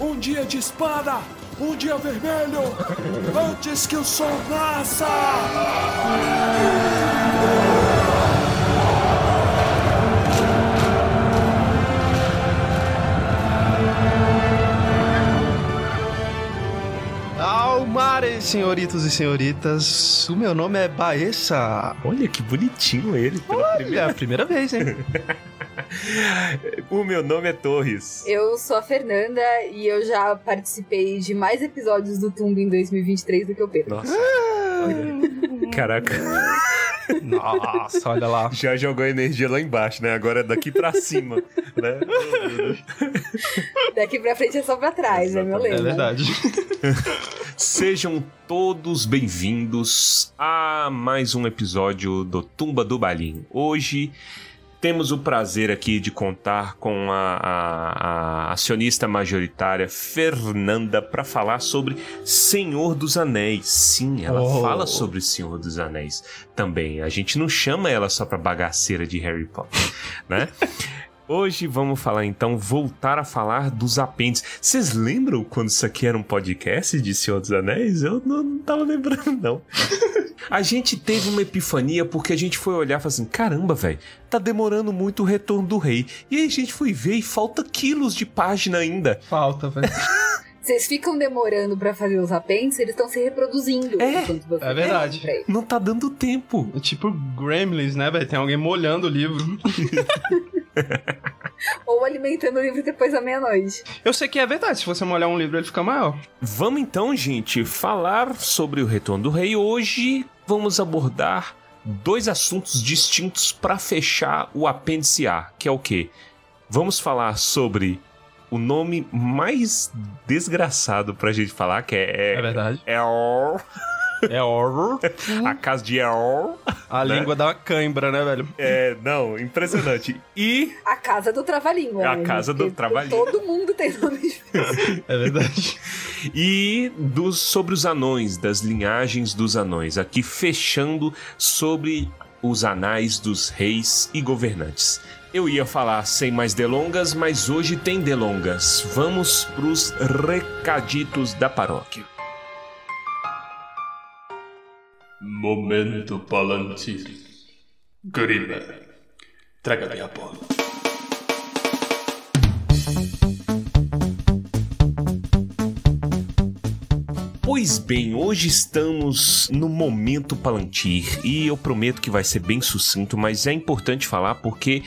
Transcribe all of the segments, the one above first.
Um dia de espada, um dia vermelho, antes que o sol nasça! Almares, senhoritos e senhoritas, o meu nome é Baessa. Olha que bonitinho ele. Pela Olha, primeira... primeira vez, hein? o meu nome é Torres. Eu sou a Fernanda e eu já participei de mais episódios do Tumbo em 2023 do que o Pedro. Nossa. olha. Caraca. Nossa, olha lá. Já jogou energia lá embaixo, né? Agora é daqui pra cima, né? Daqui pra frente é só pra trás, é meu Exatamente. É lema. verdade. Sejam todos bem-vindos a mais um episódio do Tumba do Balim. Hoje temos o prazer aqui de contar com a, a- a acionista majoritária Fernanda para falar sobre Senhor dos Anéis. Sim, ela Oh. fala sobre Senhor dos Anéis também. A gente não chama ela só pra bagaceira de Harry Potter, né? Hoje vamos falar então, voltar a falar dos apêndices. Vocês lembram quando isso aqui era um podcast de Senhor dos Anéis? Eu não, não tava lembrando, não. A gente teve uma epifania porque a gente foi olhar e falou assim: caramba, velho, tá demorando muito o retorno do rei. E aí a gente foi ver e falta quilos de página ainda. Falta, velho. Vocês ficam demorando pra fazer os apêndices, eles estão se reproduzindo. É, enquanto você é verdade. Não tá dando tempo. É tipo Gremlins, né, velho? Tem alguém molhando o livro. Ou alimentando o livro depois da meia-noite. Eu sei que é verdade, se você molhar um livro, ele fica maior. Vamos então, gente, falar sobre o retorno do rei. Hoje vamos abordar dois assuntos distintos para fechar o apêndice A, que é o quê? Vamos falar sobre o nome mais desgraçado pra gente falar, que é, É verdade. Eor, É horror. a casa de Eor. A Né? língua uma cãibra, né, velho? É, não, impressionante. E A casa do trava-língua. A né, casa do trava-língua. Todo mundo tem nome diferente. É verdade. e dos, sobre os anões, das linhagens dos anões, aqui fechando sobre os anais dos reis e governantes. Eu ia falar sem mais delongas, mas hoje tem delongas. Vamos pros recaditos da paróquia. Momento Palantir. Grima, traga-me a bola. Pois bem, hoje estamos no momento Palantir e eu prometo que vai ser bem sucinto, mas é importante falar porque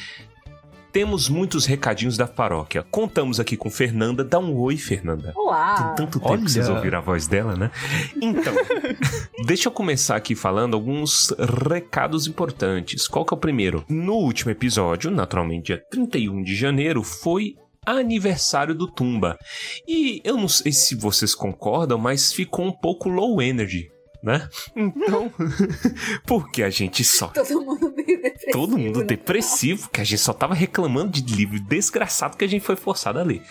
temos muitos recadinhos da paróquia. Contamos aqui com Fernanda. Dá um oi, Fernanda. Tem Olá! tanto tempo olha. que vocês ouviram a voz dela, né? Então, deixa eu começar aqui falando alguns recados importantes. Qual que é o primeiro? No último episódio, naturalmente dia 31 de janeiro, foi aniversário do Tumba. E eu não sei se vocês concordam, mas ficou um pouco low energy, né? Então, porque a gente só Todo mundo meio depressivo. Todo mundo né? depressivo, que a gente só tava reclamando de livro desgraçado que a gente foi forçado a ler.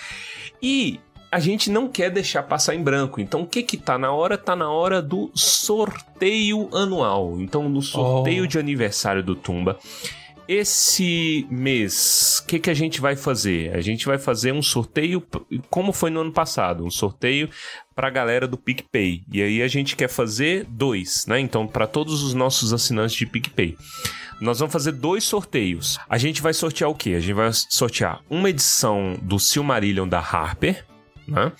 E a gente não quer deixar passar em branco. Então o que que tá na hora? Tá na hora do sorteio anual. Então no sorteio Oh. de aniversário do Tumba, esse mês, o que, que a gente vai fazer? A gente vai fazer um sorteio, como foi no ano passado, um sorteio para a galera do PicPay. E aí a gente quer fazer dois, né? Então, para todos os nossos assinantes de PicPay. Nós vamos fazer dois sorteios. A gente vai sortear o quê? A gente vai sortear uma edição do Silmarillion da Harper, né?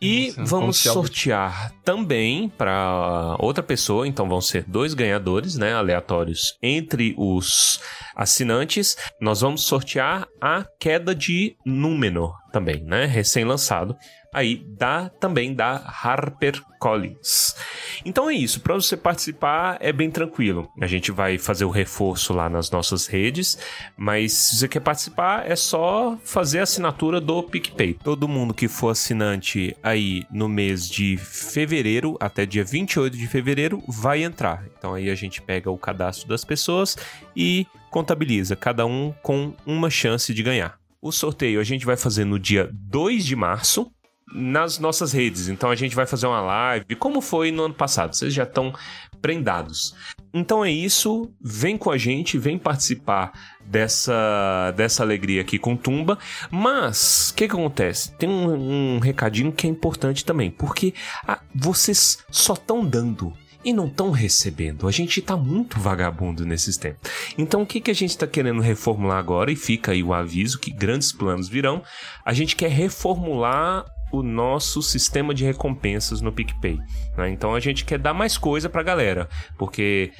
E Nossa, vamos como se algo- sortear também para outra pessoa, então vão ser dois ganhadores, né, aleatórios entre os assinantes. Nós vamos sortear a queda de Númenor também, né, recém-lançado. Aí dá também da Harper Collins. Então é isso, para você participar é bem tranquilo. A gente vai fazer o reforço lá nas nossas redes, mas se você quer participar é só fazer a assinatura do PicPay. Todo mundo que for assinante aí no mês de fevereiro até dia 28 de fevereiro vai entrar. Então aí a gente pega o cadastro das pessoas e contabiliza cada um com uma chance de ganhar. O sorteio a gente vai fazer no dia 2 de março nas nossas redes. Então a gente vai fazer uma live, como foi no ano passado. Vocês já estão prendados. então é isso. Vem com a gente, vem participar dessa, dessa alegria aqui com Tumba. Mas, o que, que acontece? Tem um, um recadinho que é importante também, porque ah, vocês só estão dando e não estão recebendo. A gente tá muito vagabundo nesses tempos. Então o que, que a gente tá querendo reformular agora? E fica aí o aviso que grandes planos virão. A gente quer reformular o nosso sistema de recompensas no PicPay. Né? Então a gente quer dar mais coisa pra galera, porque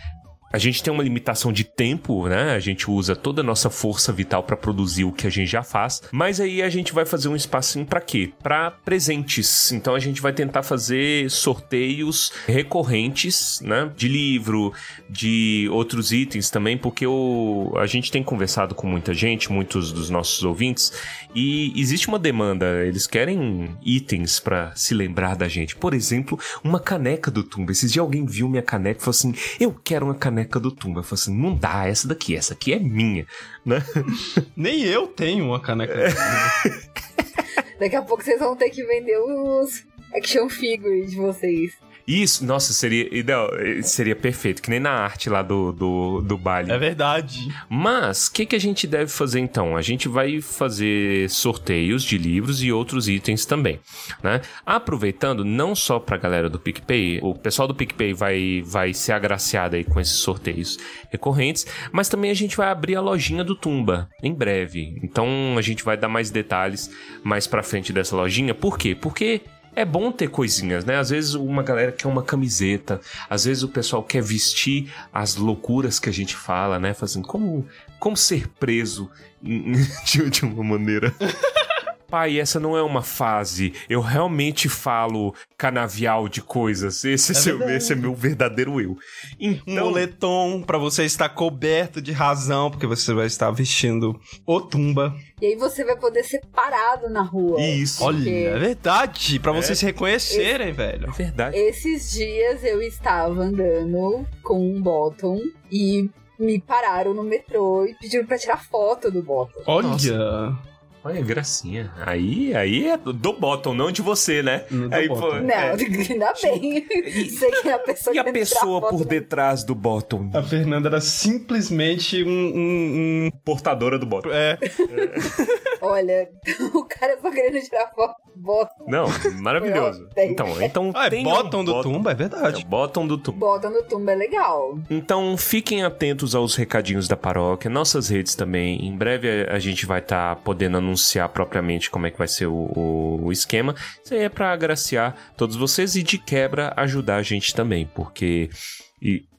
a gente tem uma limitação de tempo, né? A gente usa toda a nossa força vital para produzir o que a gente já faz. Mas aí a gente vai fazer um espacinho para quê? Para presentes. Então a gente vai tentar fazer sorteios recorrentes, né? De livro, de outros itens também, porque o, a gente tem conversado com muita gente, muitos dos nossos ouvintes, e existe uma demanda. Eles querem itens para se lembrar da gente. Por exemplo, uma caneca do Tumba. Esses dias alguém viu minha caneca e falou assim: Eu quero uma caneca caneca do Tumba. Eu falei assim, não dá essa daqui, essa aqui é minha, né? Nem eu tenho uma caneca do Tumba. Daqui a pouco vocês vão ter que vender os action figures de vocês. Isso, nossa, seria ideal, seria perfeito, que nem na arte lá do, do, do baile. É verdade. Mas, o que, que a gente deve fazer então? A gente vai fazer sorteios de livros e outros itens também, né? Aproveitando, não só pra galera do PicPay, o pessoal do PicPay vai, vai ser agraciado aí com esses sorteios recorrentes, mas também a gente vai abrir a lojinha do Tumba em breve. Então, a gente vai dar mais detalhes mais pra frente dessa lojinha. Por quê? Porque é bom ter coisinhas, né? Às vezes uma galera quer uma camiseta, às vezes o pessoal quer vestir as loucuras que a gente fala, né? Fazendo como, como ser preso de, de uma maneira. Pai, essa não é uma fase. Eu realmente falo canavial de coisas. Esse é, seu, esse é meu verdadeiro eu. Então, um moletom para você estar coberto de razão, porque você vai estar vestindo o tumba. E aí você vai poder ser parado na rua. Isso. Olha, é verdade. Para vocês é. se reconhecerem, Esse, velho. É verdade. Esses dias eu estava andando com um bottom e me pararam no metrô e pediram para tirar foto do bottom. Olha. Nossa. Olha, gracinha. Aí, aí é do bottom, não de você, né? Não, aí, pô, não é... ainda bem. E, Sei que é a pessoa e a pessoa por detrás do bottom? A Fernanda era simplesmente um, um, um... portadora do bottom. É. é. Olha, o cara só querendo tirar foto bottom. Não, maravilhoso. Então, então ah, é bottom um do bottom. Tumba, é verdade. É, bottom do Tumba. Bottom do Tumba é legal. Então, fiquem atentos aos recadinhos da paróquia, nossas redes também. Em breve a gente vai estar tá podendo anunciar propriamente como é que vai ser o, o, o esquema. Isso aí é para agraciar todos vocês e de quebra ajudar a gente também, porque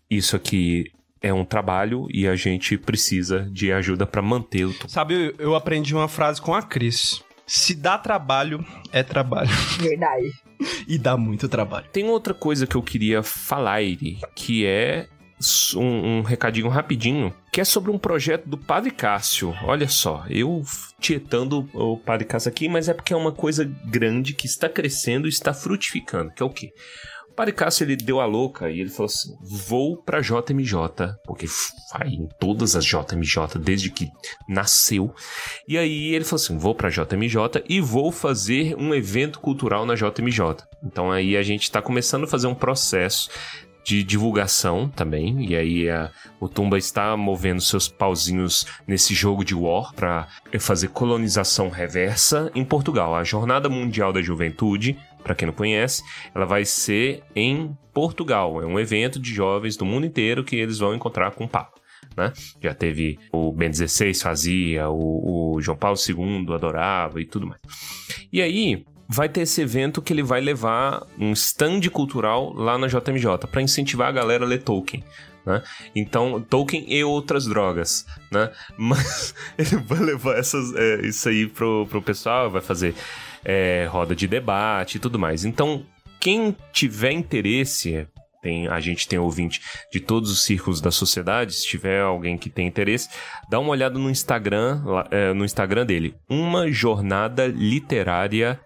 isso aqui é um trabalho e a gente precisa de ajuda para manter o Sabe, eu aprendi uma frase com a Cris. Se dá trabalho, é trabalho. Verdade. e dá muito trabalho. Tem outra coisa que eu queria falar, Iri, que é um, um, recadinho rapidinho, que é sobre um projeto do Padre Cássio. Olha só, eu tietando o Padre Cássio aqui, mas é porque é uma coisa grande que está crescendo e está frutificando, que é o quê? O Padre Cássio, ele deu a louca e ele falou assim, vou pra JMJ, porque vai em todas as JMJ desde que nasceu. E aí ele falou assim, vou pra JMJ e vou fazer um evento cultural na JMJ. Então aí a gente está começando a fazer um processo de divulgação também. E aí a, o Tumba está movendo seus pauzinhos nesse jogo de War para fazer colonização reversa em Portugal. A Jornada Mundial da Juventude para quem não conhece, ela vai ser em Portugal. É um evento de jovens do mundo inteiro que eles vão encontrar com o Papa. Né? Já teve o Ben XVI fazia, o, o João Paulo II adorava e tudo mais. E aí, vai ter esse evento que ele vai levar um stand cultural lá na JMJ para incentivar a galera a ler Tolkien. Né? Então, Tolkien e outras drogas, né? Mas ele vai levar essas, é, isso aí pro, pro pessoal, vai fazer é, roda de debate e tudo mais. Então, quem tiver interesse, tem, a gente tem ouvinte de todos os círculos da sociedade. Se tiver alguém que tem interesse, dá uma olhada no Instagram, é, no Instagram dele. Uma jornada literária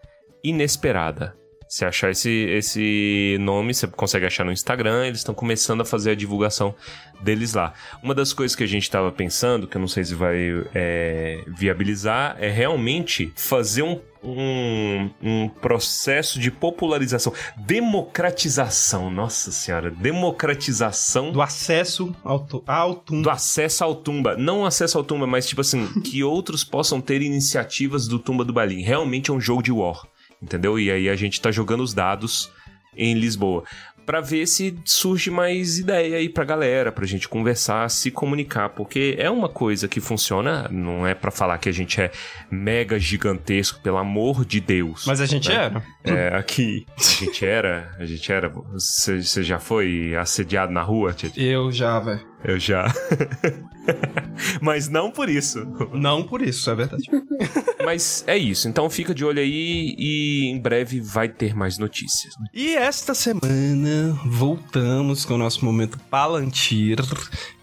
inesperada. Se achar esse, esse nome, você consegue achar no Instagram. Eles estão começando a fazer a divulgação deles lá. Uma das coisas que a gente estava pensando, que eu não sei se vai é, viabilizar, é realmente fazer um, um, um processo de popularização, democratização. Nossa senhora, democratização Do acesso ao, ao tumba. do acesso ao Tumba. Não acesso ao Tumba, mas tipo assim, que outros possam ter iniciativas do Tumba do Balim. Realmente é um jogo de war, entendeu? E aí a gente tá jogando os dados em Lisboa. Pra ver se surge mais ideia aí pra galera, pra gente conversar, se comunicar, porque é uma coisa que funciona, não é pra falar que a gente é mega gigantesco, pelo amor de Deus. Mas a gente né? era. É, aqui, a gente era, a gente era, você já foi assediado na rua, Tia? Eu já, velho. Eu já. Mas não por isso. Não por isso, é verdade. Mas é isso. Então fica de olho aí e em breve vai ter mais notícias. E esta semana voltamos com o nosso momento Palantir,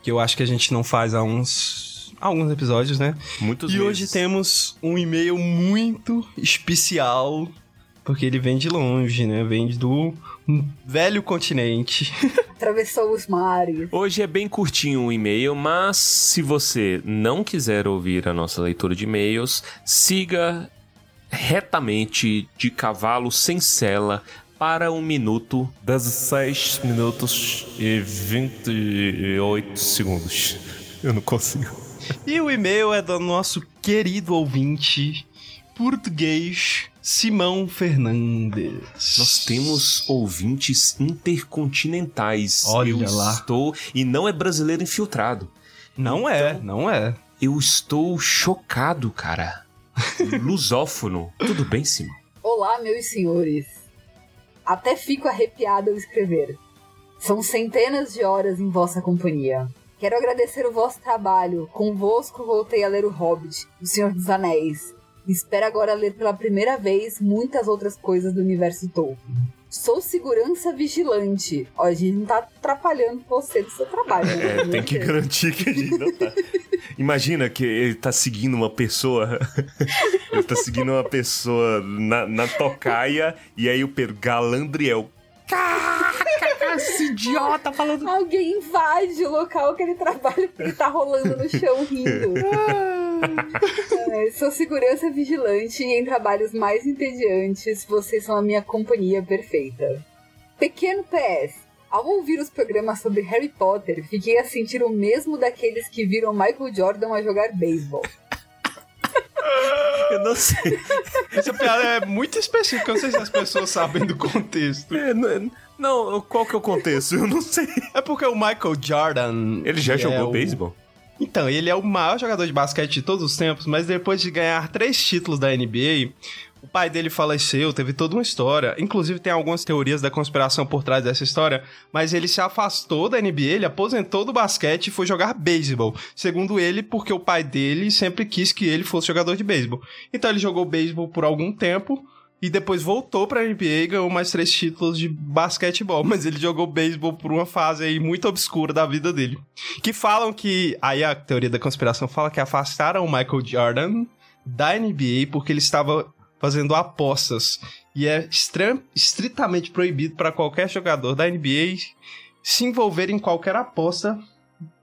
que eu acho que a gente não faz há uns alguns episódios, né? Muitos e meses. hoje temos um e-mail muito especial, porque ele vem de longe, né? Vem do velho continente. Atravessou os mares. Hoje é bem curtinho o e-mail, mas se você não quiser ouvir a nossa leitura de e-mails, siga retamente de cavalo sem sela para um minuto, 16 minutos e 28 segundos. Eu não consigo. E o e-mail é do nosso querido ouvinte português Simão Fernandes. Nós temos ouvintes intercontinentais. Olha Eu lá. estou e não é brasileiro infiltrado. Não é, não é. Eu estou chocado, cara. Lusófono. Tudo bem, Simão? Olá, meus senhores. Até fico arrepiado ao escrever. São centenas de horas em vossa companhia. Quero agradecer o vosso trabalho. Convosco voltei a ler O Hobbit, O Senhor dos Anéis. Espero agora ler pela primeira vez muitas outras coisas do universo Tolkien. Sou segurança vigilante. Ó, a gente não tá atrapalhando você do seu trabalho, né? É, tem que garantir que a gente não tá. Imagina que ele tá seguindo uma pessoa. ele tá seguindo uma pessoa na, na tocaia e aí o Pedro Galandriel. Caraca, esse idiota falando. Alguém invade o local que ele trabalha porque ele tá rolando no chão rindo. É, sou segurança vigilante e em trabalhos mais entediantes, vocês são a minha companhia perfeita. Pequeno PS. Ao ouvir os programas sobre Harry Potter, fiquei a sentir o mesmo daqueles que viram Michael Jordan a jogar beisebol. Eu não sei. Essa piada é muito específica, eu não sei se as pessoas sabem do contexto. É, não, não, qual que é o contexto? Eu não sei. É porque o Michael Jordan. Ele já é jogou o- beisebol? Então, ele é o maior jogador de basquete de todos os tempos, mas depois de ganhar três títulos da NBA, o pai dele faleceu, teve toda uma história. Inclusive, tem algumas teorias da conspiração por trás dessa história, mas ele se afastou da NBA, ele aposentou do basquete e foi jogar beisebol. Segundo ele, porque o pai dele sempre quis que ele fosse jogador de beisebol. Então, ele jogou beisebol por algum tempo. E depois voltou pra NBA e ganhou mais três títulos de basquetebol. Mas ele jogou beisebol por uma fase aí muito obscura da vida dele. Que falam que. Aí a teoria da conspiração fala que afastaram o Michael Jordan da NBA porque ele estava fazendo apostas. E é estritamente proibido para qualquer jogador da NBA se envolver em qualquer aposta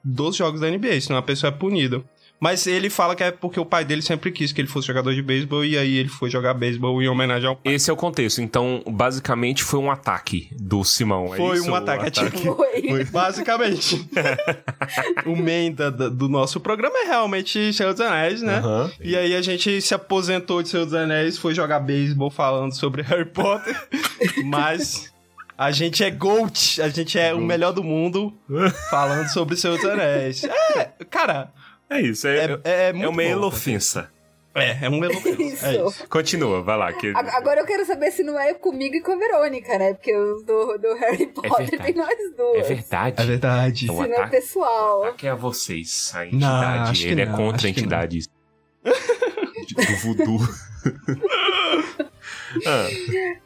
dos jogos da NBA, senão a pessoa é punida. Mas ele fala que é porque o pai dele sempre quis que ele fosse jogador de beisebol e aí ele foi jogar beisebol em homenagem ao pai. Esse é o contexto. Então, basicamente, foi um ataque do Simão. é Foi isso? um ataque, é tipo- Foi. Basicamente. o main da- da- do nosso programa é realmente Senhor dos Anéis, né? Aham. E aí a gente se aposentou de Senhor dos Anéis, foi jogar beisebol falando sobre Harry Potter, mas a gente é GOAT, a gente é o melhor do mundo falando sobre Senhor dos Anéis. É, cara, É isso. é, É, é, é, muito uma bom. elofensa. É, é um elogio. Isso. É isso. Continua, vai lá. Que... Agora eu quero saber se não é comigo e com a Verônica, né? Porque os do, do Harry Potter verdade. tem nós duas. É verdade. É verdade. Então, Se não é pessoal. Ataque é a vocês, a Não, entidade. que Ele é não, contra acho a entidade do voodoo. ah,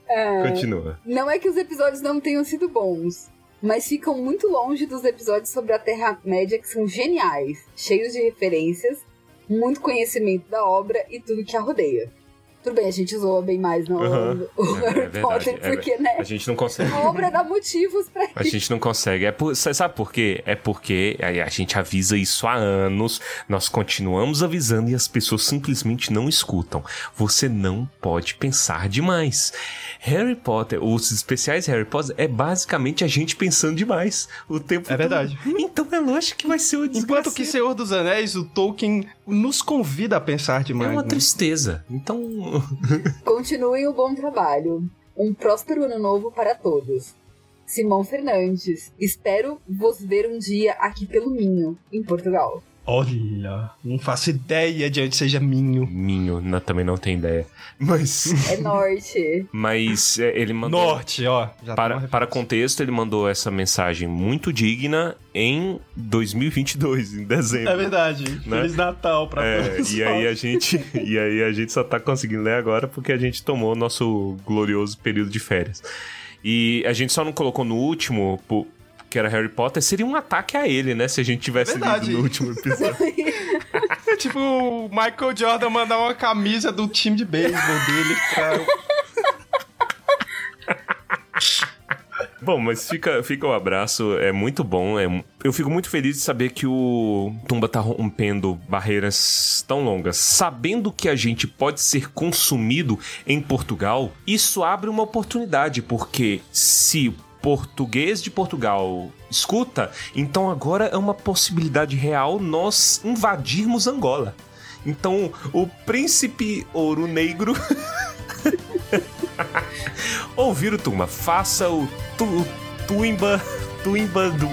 É, continua. não é que os episódios não tenham sido bons, mas ficam muito longe dos episódios sobre a Terra-média que são geniais, cheios de referências, muito conhecimento da obra e tudo que a rodeia. Tudo bem, a gente zoa bem mais no o É, é Harry verdade, Potter, é porque, né? A gente não consegue. A obra dá motivos pra A gente não consegue. É por, sabe por quê? É porque a gente avisa isso há anos, nós continuamos avisando e as pessoas simplesmente não escutam. Você não pode pensar demais. Harry Potter, os especiais Harry Potter, é basicamente a gente pensando demais o tempo É verdade. todo. Então é lógico que vai ser o Enquanto que Senhor dos Anéis, o Tolkien nos convida a pensar É demais. uma né? tristeza. Então. Continuem o bom trabalho. Um próspero ano novo para todos. Simão Fernandes. Espero vos ver um dia aqui pelo Minho, em Portugal. Olha, não faço ideia de onde seja Minho. Minho, não- também não tem ideia. Mas. É norte. Mas é, ele mandou. Norte, ó. Já tá Para, para contexto, ele mandou essa mensagem muito digna em 2022, em dezembro. É verdade. Né? Feliz Natal pra É, todos. e aí a gente e aí a gente só tá conseguindo ler agora porque a gente tomou o nosso glorioso período de férias. E a gente só não colocou no último, po- que era Harry Potter, seria um ataque a ele, né? Se a gente tivesse verdade. lido no último episódio. É tipo o Michael Jordan mandar uma camisa do time de beisebol dele pra... Bom, mas fica, fica o abraço, é muito bom. É, eu fico muito feliz de saber que o Tumba tá rompendo barreiras tão longas. Sabendo que a gente pode ser consumido em Portugal, isso abre uma oportunidade, porque se português de Portugal escuta, então agora é uma possibilidade real nós invadirmos Angola. Então, o príncipe ouro negro Ouvir o Tumba, faça o, tu, Tuimba, Tuimba do,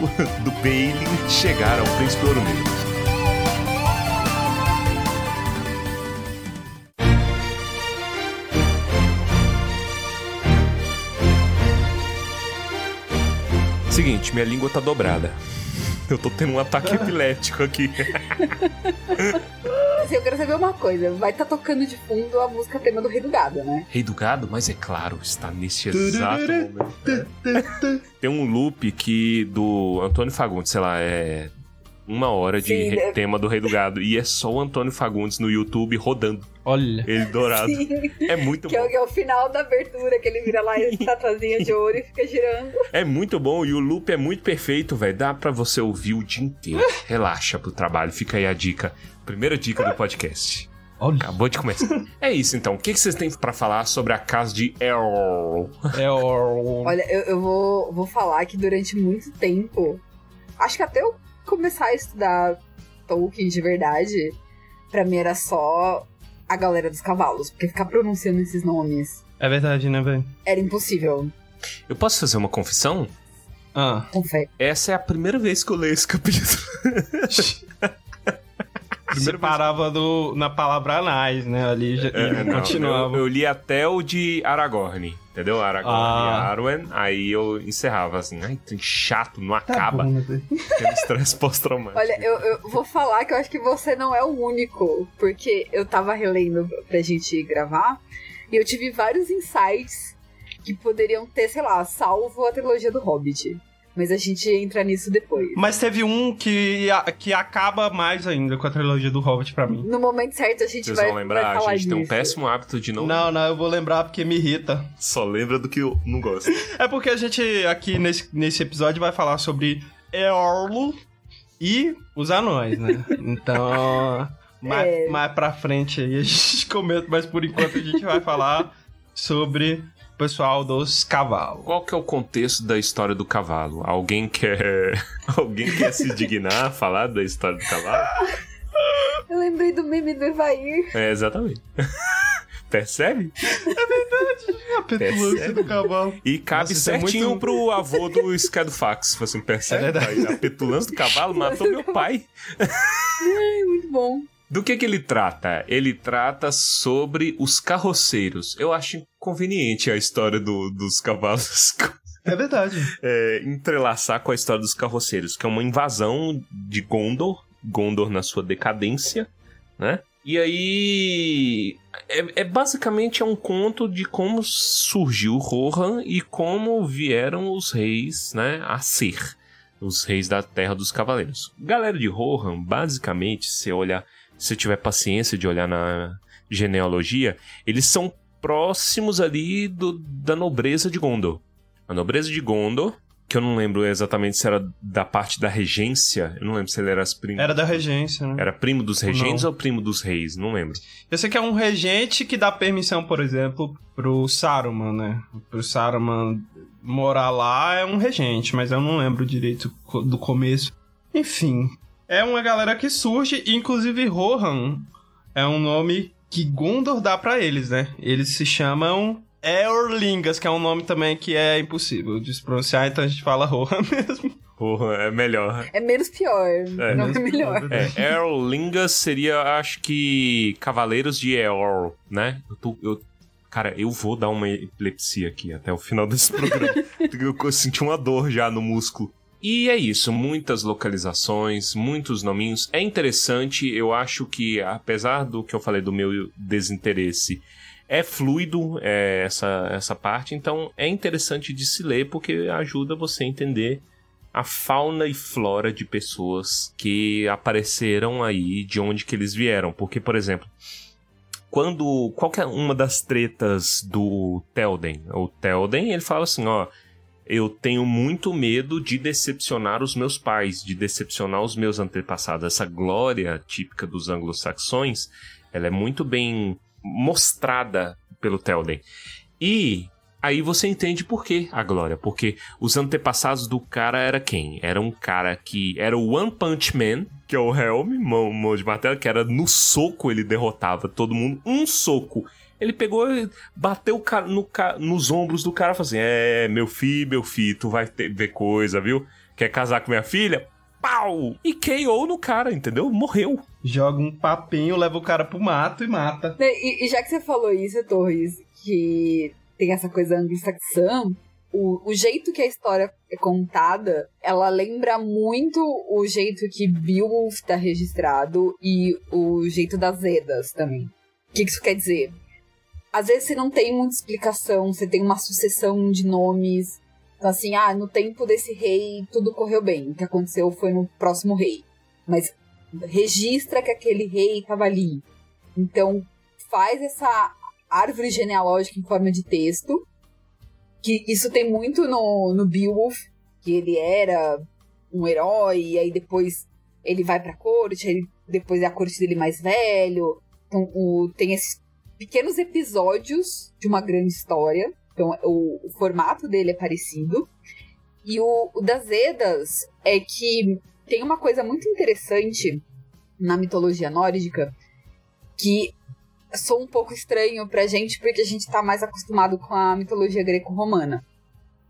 do Bailey chegar ao Príncipe Ouro Negro. Seguinte, minha língua tá dobrada. Eu tô tendo um ataque epilético aqui. Assim, eu quero saber uma coisa. Vai estar tocando de fundo a música tema do Rei do Gado, né? Rei do Gado, mas é claro, está nesse exato momento. Tem um loop que do Antônio Fagundes, sei lá, é uma hora de Sim, re- tema do Rei do Gado. E é só o Antônio Fagundes no YouTube rodando Olha. ele dourado. Sim. É muito Que é, bom. o, que é o final da abertura, que ele vira lá e a estatuazinha de ouro e fica girando. É muito bom e o loop é muito perfeito, velho. Dá pra você ouvir o dia inteiro. Relaxa pro trabalho. Fica aí a dica. Primeira dica do podcast. Olha. Acabou de começar. É isso então. O que que vocês têm pra falar sobre a casa de Errol? É o... Olha, eu, eu vou, vou falar que durante muito tempo, acho que até eu começar a estudar Tolkien de verdade, pra mim era só a galera dos cavalos, porque ficar pronunciando esses nomes É verdade, né, velho? era impossível. Eu posso fazer uma confissão? Ah. Fé. Essa é a primeira vez que eu leio esse capítulo. Você parava do, na palavra anais, né? Ali já, É, não, continuava. Eu, eu li até o de Aragorn, entendeu? Aragorn Ah. e Arwen, aí eu encerrava assim, ai, que chato, não Tá acaba. bom, né? Aquele estresse pós-traumático. Olha, eu, eu vou falar que eu acho que você não é o único, porque eu tava relendo pra gente gravar e eu tive vários insights que poderiam ter, sei lá, salvo a trilogia do Hobbit. Mas a gente entra nisso depois. Mas teve um que, que acaba mais ainda com a trilogia do Hobbit pra mim. No momento certo a gente Vocês vai, vão lembrar, a gente tem um disso. péssimo hábito de não... Não, não, eu vou lembrar porque me irrita. Só lembra do que eu não gosto. É porque a gente aqui nesse, nesse episódio vai falar sobre Eorlo e os anões, né? Então, mais, É. mais pra frente aí a gente comenta, mas por enquanto a gente vai falar sobre pessoal dos cavalos. Qual que é o contexto da história do cavalo? Alguém quer... Alguém quer se dignar a falar da história do cavalo? Eu lembrei do meme do Evair. É, exatamente. Percebe? A petulância do cavalo. E cabe Nossa, é certinho muito- pro avô do Scadofax. Você percebe? É verdade. A petulância do cavalo matou meu pai. Ai, muito bom. Do que que ele trata? Ele trata sobre os carroceiros. Eu acho conveniente a história do- dos cavalos É verdade. é, entrelaçar com a história dos carroceiros, que é uma invasão de Gondor, Gondor na sua decadência, né? E aí é, é basicamente é um conto de como surgiu Rohan e como vieram os reis, né, a ser os reis da Terra dos Cavaleiros. Galera de Rohan, basicamente, se olhar, se tiver paciência de olhar na genealogia, eles são próximos ali do, da nobreza de Gondor. A nobreza de Gondor, que eu não lembro exatamente se era da parte da regência, eu não lembro se ele era as primos. Era da regência, né? Era primo dos regentes Não. ou primo dos reis? Não lembro. Eu sei que é um regente que dá permissão, por exemplo, pro Saruman, né? Pro Saruman morar lá é um regente, mas eu não lembro direito do começo. Enfim, é uma galera que surge, inclusive Rohan é um nome que Gondor dá pra eles, né? Eles se chamam Eorlingas, que é um nome também que é impossível de se pronunciar, então a gente fala Rohan mesmo. Porra, é melhor. É menos pior, É, não é menos melhor. É, Eorlingas seria, acho que, Cavaleiros de Eor, né? Eu tô, eu, cara, eu vou dar uma epilepsia aqui até o final desse programa. eu senti uma dor já no músculo. E é isso, muitas localizações, muitos nominhos. É interessante, eu acho que, apesar do que eu falei do meu desinteresse, é fluido é, essa, essa parte, então é interessante de se ler porque ajuda você a entender a fauna e flora de pessoas que apareceram aí, de onde que eles vieram. Porque, por exemplo, quando qualquer uma das tretas do Telden, o Telden, ele fala assim, ó, eu tenho muito medo de decepcionar os meus pais, de decepcionar os meus antepassados. Essa glória típica dos anglo-saxões, ela é muito bem mostrada pelo Telden. E aí você entende por que a glória, porque os antepassados do cara era quem? Era um cara que era o One Punch Man, que é o Helm, mão, mão de martelo, que era no soco ele derrotava todo mundo, um soco. Ele pegou e bateu no, nos ombros do cara e falou assim: É, meu filho, meu filho, tu vai ter, ver coisa, viu? Quer casar com minha filha? Pau! E KO no cara, entendeu? Morreu. Joga um papinho, leva o cara pro mato e mata. Né, E, e já que você falou isso, Torres, que tem essa coisa anglo-saxã, o, o jeito que a história é contada, ela lembra muito o jeito que Beowulf tá registrado e o jeito das Edas também. O que que isso quer dizer? Às vezes você não tem muita explicação, você tem uma sucessão de nomes. Então, assim, ah, no tempo desse rei tudo correu bem. O que aconteceu foi no próximo rei. Mas registra que aquele rei estava ali. Então, faz essa árvore genealógica em forma de texto. Que isso tem muito no, no Beowulf, que ele era um herói, e aí depois ele vai pra corte, aí depois é a corte dele mais velho. Então, o, tem esses pequenos episódios de uma grande história. Então, o, o formato dele é parecido. E o, o das Edas é que tem uma coisa muito interessante na mitologia nórdica que sou um pouco estranho pra gente porque a gente tá mais acostumado com a mitologia greco-romana.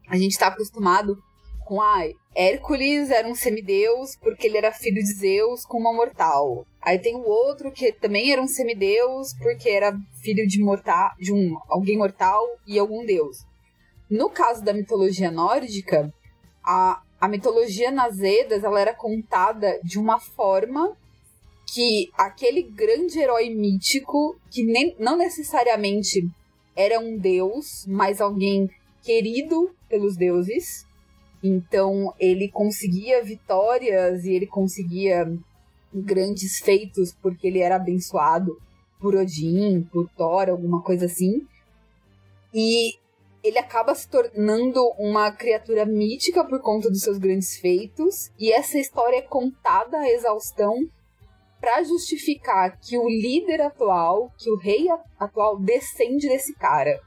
A gente tá acostumado com, ai, Hércules era um semideus porque ele era filho de Zeus com uma mortal. Aí tem o outro que também era um semideus porque era filho de mortal, de um alguém mortal e algum deus. No caso da mitologia nórdica, a, a mitologia nas Edas ela era contada de uma forma que aquele grande herói mítico, que nem, não necessariamente era um deus, mas alguém querido pelos deuses, então ele conseguia vitórias e ele conseguia grandes feitos porque ele era abençoado por Odin, por Thor, alguma coisa assim. E ele acaba se tornando uma criatura mítica por conta dos seus grandes feitos, e essa história é contada à exaustão para justificar que o líder atual, que o rei atual descende desse cara.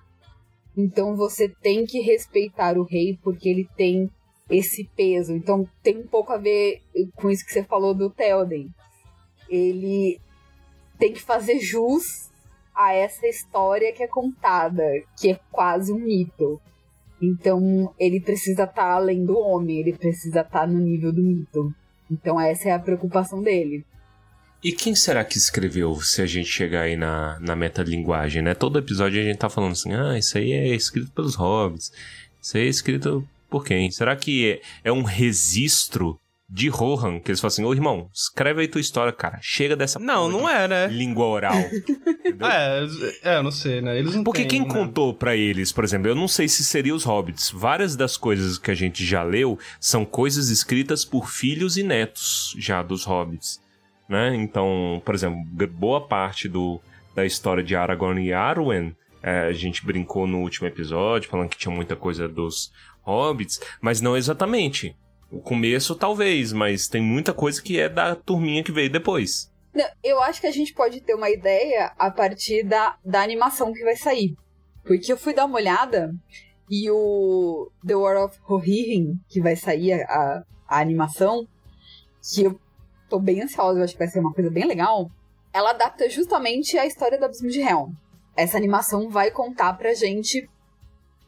Então você tem que respeitar o rei porque ele tem esse peso. Então tem um pouco a ver com isso que você falou do Theoden. Ele tem que fazer jus a essa história que é contada, que é quase um mito. Então ele precisa estar além do homem, ele precisa estar no nível do mito. Então essa é a preocupação dele. E quem será que escreveu, se a gente chegar aí na, na metalinguagem, né? Todo episódio a gente tá falando assim, ah, isso aí é escrito pelos hobbits, isso aí é escrito por quem? Será que é, um registro de Rohan, que eles falam assim, ô irmão, escreve aí tua história, cara, chega dessa Não, não é, né? língua oral. É, é, eu não sei, né? Eles não Porque têm, quem né? contou pra eles, por exemplo, eu não sei se seria os hobbits. Várias das coisas que a gente já leu são coisas escritas por filhos e netos já dos hobbits, né? Então, por exemplo, boa parte do da história de Aragorn e Arwen. É, a gente brincou no último episódio, falando que tinha muita coisa dos hobbits, mas não exatamente. O começo, talvez, mas tem muita coisa que é da turminha que veio depois. Não, eu acho que a gente pode ter uma ideia a partir da, da animação que vai sair. Porque eu fui dar uma olhada e o The War of Rohirrim, que vai sair a, a animação, que eu tô bem ansiosa, eu acho que vai ser uma coisa bem legal, ela adapta justamente a história do Abismo de Helm. Essa animação vai contar pra gente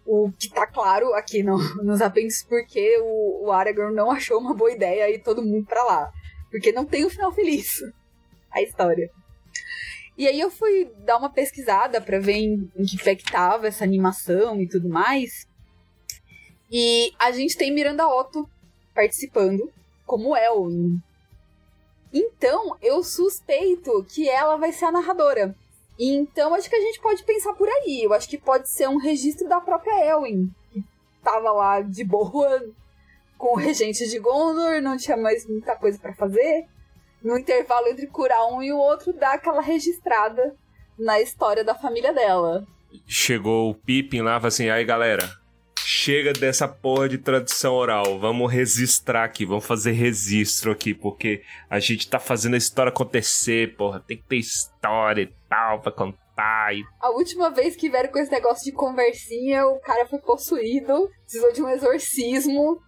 o que tá claro aqui no, nos apêndices porque o, o Aragorn não achou uma boa ideia ir todo mundo pra lá. Porque não tem um final feliz a história. E aí eu fui dar uma pesquisada para ver em, em que pé que tava essa animação e tudo mais. E a gente tem Miranda Otto participando como Elwin. Então, eu suspeito que ela vai ser a narradora. Então, acho que a gente pode pensar por aí. Eu acho que pode ser um registro da própria Elwin, que tava lá de boa com o regente de Gondor, não tinha mais muita coisa para fazer. No intervalo entre curar um e o outro, dá aquela registrada na história da família dela. Chegou o Pippin lá falou assim: aí galera, chega dessa porra de tradição oral, vamos registrar aqui, vamos fazer registro aqui, porque a gente tá fazendo a história acontecer, porra, tem que ter história e tal pra contar. E... A última vez que vieram com esse negócio de conversinha, o cara foi possuído, precisou de um exorcismo.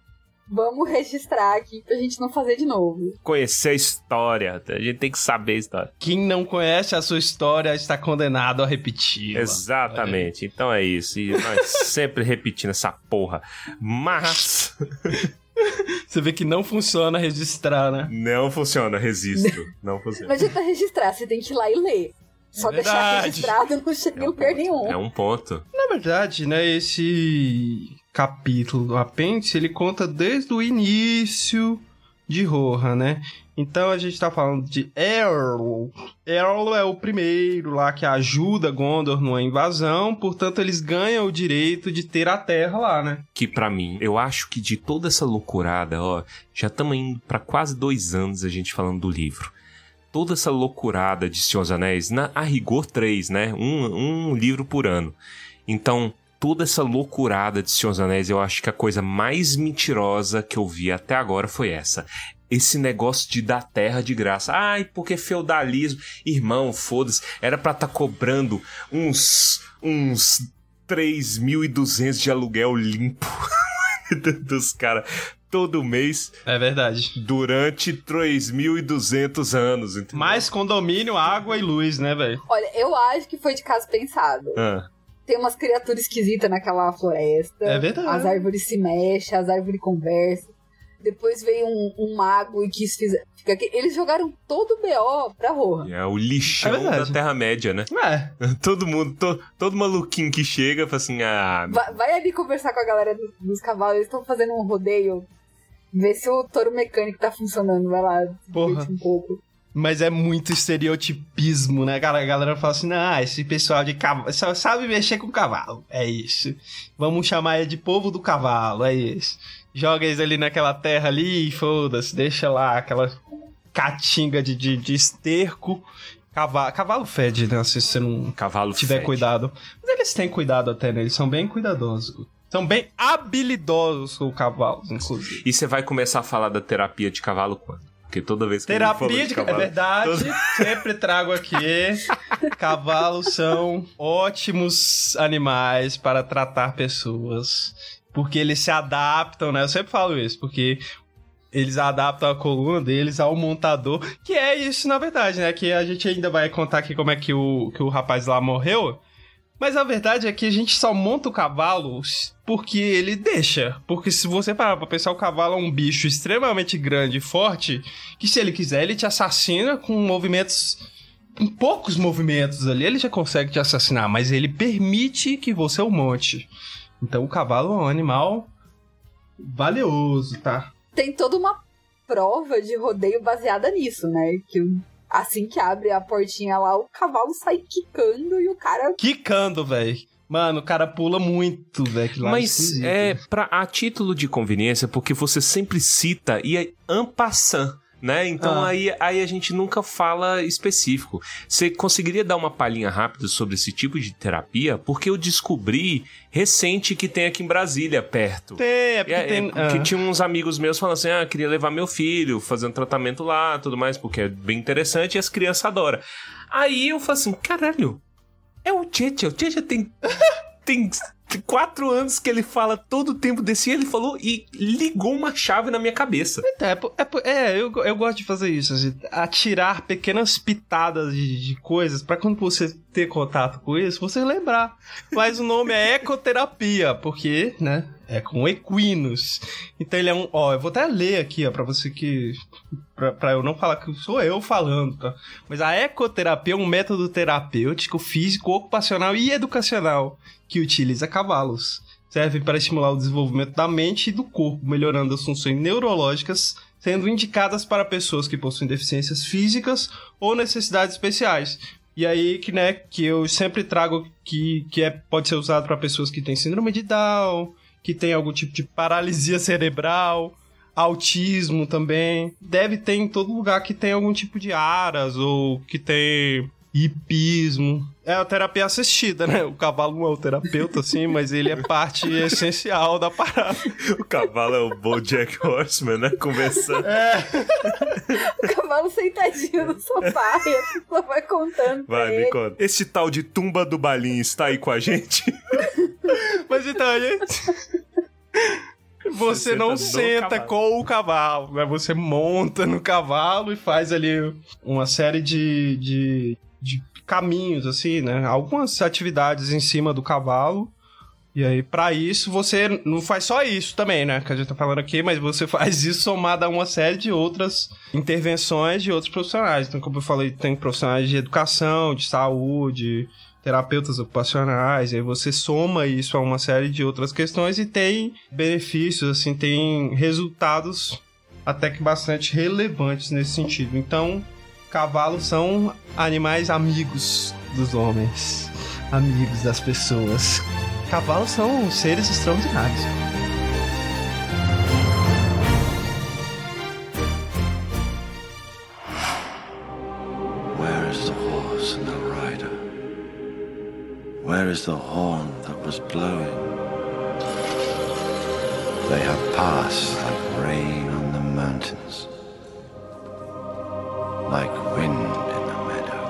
Vamos registrar aqui pra gente não fazer de novo. Conhecer a história, a gente tem que saber a história. Quem não conhece a sua história está condenado a repetir. Exatamente, então é isso. E nós sempre repetindo essa porra. Mas. Você vê que não funciona registrar, né? Não funciona, registro. Não Não funciona. adianta registrar, você tem que ir lá e ler. Só É deixar registrado não chega É em um lugar ponto. nenhum. É um ponto. Na verdade, né, esse capítulo do apêndice, ele conta desde o início de Rohan, né? Então a gente tá falando de Erl. Erl é o primeiro lá que ajuda Gondor numa invasão, portanto eles ganham o direito de ter a terra lá, né? que pra mim, eu acho que de toda essa loucurada, ó, já estamos indo pra quase dois anos a gente falando do livro. Toda essa loucurada de Senhor dos Anéis, na, a rigor três, né? Um, um livro por ano. Então, toda essa loucurada de Senhor dos Anéis, eu acho que a coisa mais mentirosa que eu vi até agora foi essa. Esse negócio de dar terra de graça. Ai, porque feudalismo. Irmão, foda-se. Era pra estar cobrando uns. uns 3.200 de aluguel limpo dos caras todo mês É verdade. durante 3.200 anos. Entendeu? Mais condomínio, água e luz, né, velho? Olha, eu acho que foi de caso pensado. Ah, Tem umas criaturas esquisitas naquela floresta. É verdade. As árvores se mexem, as árvores conversam. Depois veio um, um mago e quis fizer, fica aqui. Eles jogaram todo o BO pra Rohan. é o lixão É da Terra-média, né? É, Todo mundo, to- todo maluquinho que chega fala assim: ah, Vai, vai ali conversar com a galera do- dos cavalos. Eles estão fazendo um rodeio. Ver se o touro mecânico tá funcionando. Vai lá, Porra. um pouco. Mas é muito estereotipismo, né, cara? A galera fala assim: ah, esse pessoal de cavalo só sabe mexer com cavalo. É isso. Vamos chamar ele de povo do cavalo, é isso. Joga eles ali naquela terra ali e foda-se, deixa lá aquela catinga de, de, de esterco. Cavalo, cavalo fede, né? Se você não cavalo tiver fede. cuidado. Mas eles têm cuidado até, né? Eles são bem cuidadosos. São bem habilidosos com cavalos, inclusive. E você vai começar a falar da terapia de cavalo quando? Porque toda vez que Terapia de, é cavalo, verdade, todo- sempre trago aqui. Cavalos são ótimos animais para tratar pessoas, porque eles se adaptam, né? Eu sempre falo isso, porque eles adaptam a coluna deles ao montador, que é isso na verdade, né? Que a gente ainda vai contar aqui como é que o, que o rapaz lá morreu. Mas a verdade é que a gente só monta o cavalo porque ele deixa. Porque se você parar pra pensar, o cavalo é um bicho extremamente grande e forte, que se ele quiser, ele te assassina com movimentos. Com poucos movimentos ali, ele já consegue te assassinar, mas ele permite que você o monte. Então o cavalo é um animal valioso, tá? Tem toda uma prova de rodeio baseada nisso, né? Que assim que abre a portinha lá, o cavalo sai quicando e o cara. Quicando, velho. Mano, o cara pula muito, velho. lá Mas esquisito. é pra, a título de conveniência, porque você sempre cita e é en passant. Né? Então Ah. aí, aí a gente nunca fala específico. Você conseguiria dar uma palhinha rápida sobre esse tipo de terapia? Porque eu descobri recente que tem aqui em Brasília, perto. Tem, é porque É, é, tem. porque ah. tinha uns amigos meus falando assim: ah, queria levar meu filho, fazendo tratamento lá, tudo mais, porque é bem interessante e as crianças adoram. Aí eu falo assim: caralho, é o Tchetcha, o Tchetcha tem. Tem quatro anos que ele fala todo o tempo desse, ele falou e ligou uma chave na minha cabeça. É, é, é, eu, eu gosto de fazer isso, assim, atirar pequenas pitadas de, de coisas pra quando você ter contato com isso, você lembrar. Mas o nome é ecoterapia, porque, né, é com equinos. Então ele é um, ó, eu vou até ler aqui, ó, pra você que pra, pra eu não falar que sou eu falando, tá? Mas a ecoterapia é um método terapêutico, físico, ocupacional e educacional que utiliza cavalos. Serve para estimular o desenvolvimento da mente e do corpo, melhorando as funções neurológicas, sendo indicadas para pessoas que possuem deficiências físicas ou necessidades especiais. E aí que, né, que eu sempre trago que, que é, pode ser usado para pessoas que têm síndrome de Down, que tem algum tipo de paralisia cerebral, autismo também. Deve ter em todo lugar que tem algum tipo de aras ou que tem hipismo. É a terapia assistida, né? O cavalo não é o terapeuta, assim, mas ele é parte essencial da parada. O cavalo é o Bojack Horseman, né? Conversando. O cavalo sentadinho no sofá e a pessoa vai contando. pra Vai, ele. me conta. Esse tal de tumba do balinho está aí com a gente? Mas então, gente. Você Você não senta no senta cavalo. com o cavalo, né? Você monta no cavalo e faz ali uma série de, de, de caminhos, assim, né? Algumas atividades em cima do cavalo. E aí, pra isso, você não faz só isso também, né? Que a gente tá falando aqui, mas você faz isso somado a uma série de outras intervenções de outros profissionais. Então, como eu falei, tem profissionais de educação, de saúde, terapeutas ocupacionais, e aí você soma isso a uma série de outras questões e tem benefícios, assim, tem resultados até que bastante relevantes nesse sentido. Então, cavalos são animais amigos dos homens, amigos das pessoas. Cavalos são seres extraordinários. Where is the horse and the rider? Where is the horn that was blowing? They have passed like rain on the mountains, like wind in the meadow.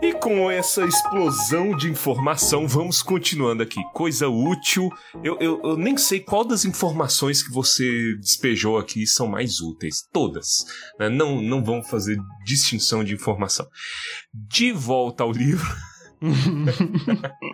E com essa explosão de informação, vamos continuando aqui. Coisa útil. Eu, eu, eu nem sei qual das informações que você despejou aqui são mais úteis. Todas. né? Não, não vamos fazer distinção de informação. De volta ao livro.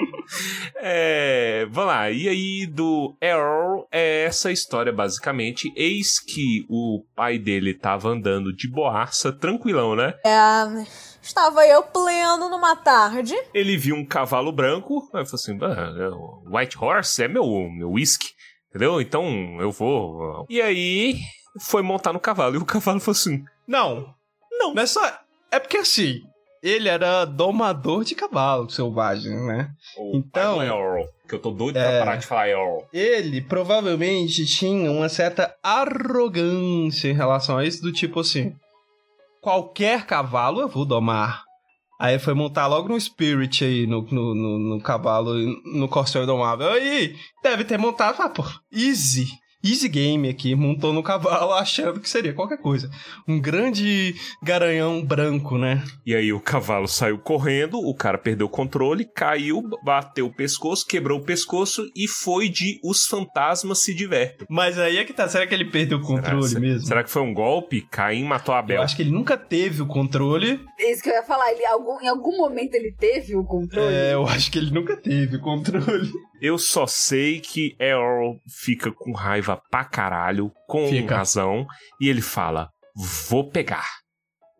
é, vamos lá, e aí do Errol é essa história basicamente. Eis que o pai dele tava andando de boaça, tranquilão, né? É, estava eu pleno numa tarde. Ele viu um cavalo branco, aí falou assim: ah, é White Horse é meu, meu whisky, entendeu? Então eu vou. E aí foi montar no cavalo, e o cavalo falou assim: Não, não, só. É porque assim, ele era domador de cavalo selvagem, né? Então- Então. Earl, que eu tô doido É. pra parar de falar Earl. Ele provavelmente tinha uma certa arrogância em relação a isso, do tipo assim: qualquer cavalo eu vou domar. Aí foi montar logo no Spirit aí, no, no, no, no cavalo, no Corsair Domável. Aí deve ter montado, ah, pô, easy. Easy game aqui, montou no cavalo achando que seria qualquer coisa. Um grande garanhão branco, né? E aí o cavalo saiu correndo, o cara perdeu o controle, caiu, bateu o pescoço, quebrou o pescoço e foi de Os Fantasmas Se Divertem. Mas aí é que tá, será que ele perdeu o controle será, mesmo? Será que foi um golpe? Caim matou a Eu Abel. acho que ele nunca teve o controle. É isso que eu ia falar. Ele, algum, em algum momento ele teve o controle. É, eu acho que ele nunca teve o controle. Eu só sei que Earl fica com raiva pra caralho, com Fica. razão, e ele fala: Vou pegar,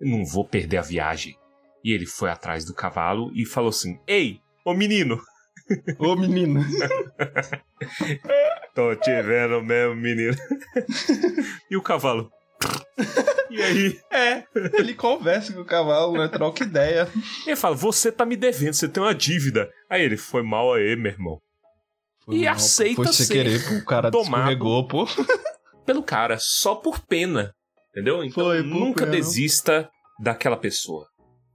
não vou perder a viagem. E ele foi atrás do cavalo e falou assim: Ei, ô menino, Ô, menino. tô te vendo mesmo, menino. e o cavalo? e aí? É, ele conversa com o cavalo, né? Troca ideia. Ele fala: Você tá me devendo, você tem uma dívida. Aí ele: Foi mal aí, meu irmão. E Não, aceita Foi ser querer, o cara tomado. pô. pelo cara, só por pena. Entendeu? Então Foi, nunca pena. desista daquela pessoa.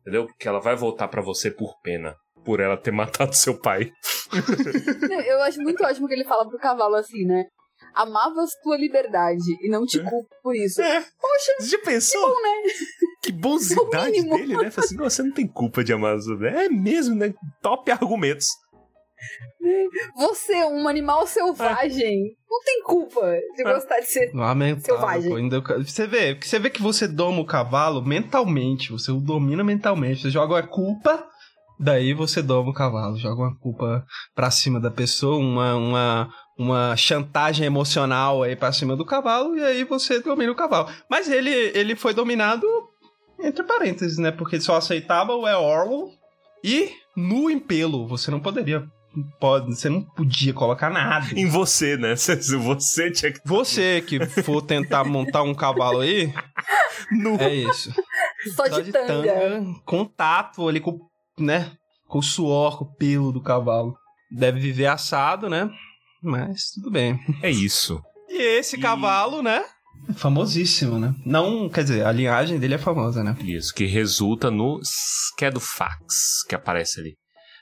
Entendeu? Porque ela vai voltar pra você por pena. Por ela ter matado seu pai. Eu acho muito ótimo que ele fala pro cavalo assim, né? Amavas tua liberdade e não te culpo por isso. É. Poxa, já pensou? bom, né? Que bonzidade dele, né? Fala assim, "Não, você não tem culpa de amar É mesmo, né? Top argumentos. Você, um animal selvagem, não tem culpa de É. gostar de ser. Lamentável. Selvagem. ainda- Você vê, você vê que você doma o cavalo mentalmente, você o domina mentalmente, você joga a culpa, daí você doma o cavalo, joga uma culpa pra cima da pessoa, uma, uma, uma chantagem emocional aí pra cima do cavalo, e aí você domina o cavalo. Mas ele, ele foi dominado entre parênteses, né? Porque ele só aceitava o Eorl e nu em pelo, você não poderia. Pode, você não podia colocar nada. Em você, né? Se você tinha que. Você que for tentar montar um cavalo aí, Nu. é isso. Só de, tanga. contato ali com, né, com o suor, com o pelo do cavalo. Deve viver assado, né? Mas tudo bem. É isso. E esse E- cavalo, né? É famosíssimo, né? Não, quer dizer, a linhagem dele é famosa, né? Isso, que resulta no Skedofax, que aparece ali.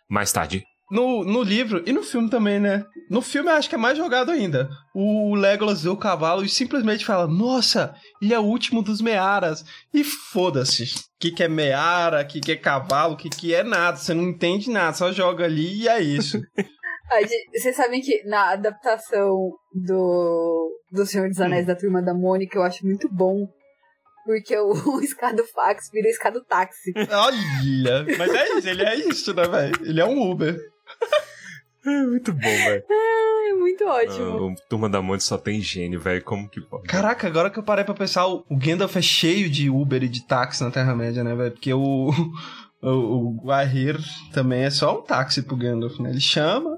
Mais tarde. No, no livro e no filme também, né? No filme eu acho que é mais jogado ainda. O Legolas vê o cavalo e simplesmente fala: Nossa, ele é o último dos Mearas. E foda-se. O que, que é Meara, o que, que é cavalo, o que, que é nada. Você não entende nada, só joga ali e é isso. Vocês sabem que na adaptação do, do Senhor dos Anéis da Turma da Mônica eu acho muito bom. Porque o, o escado fax vira escado táxi. Olha, mas é isso, ele é isso, né, velho? Ele é um Uber. É muito bom, velho. É muito ótimo. O Turma da Monte só tem gênio, velho. Como que pode? Caraca, agora que eu parei pra pensar, o Gandalf é cheio de Uber e de táxi na Terra-média, né, velho? Porque o, o, o Guahir também é só um táxi pro Gandalf, né? Ele chama,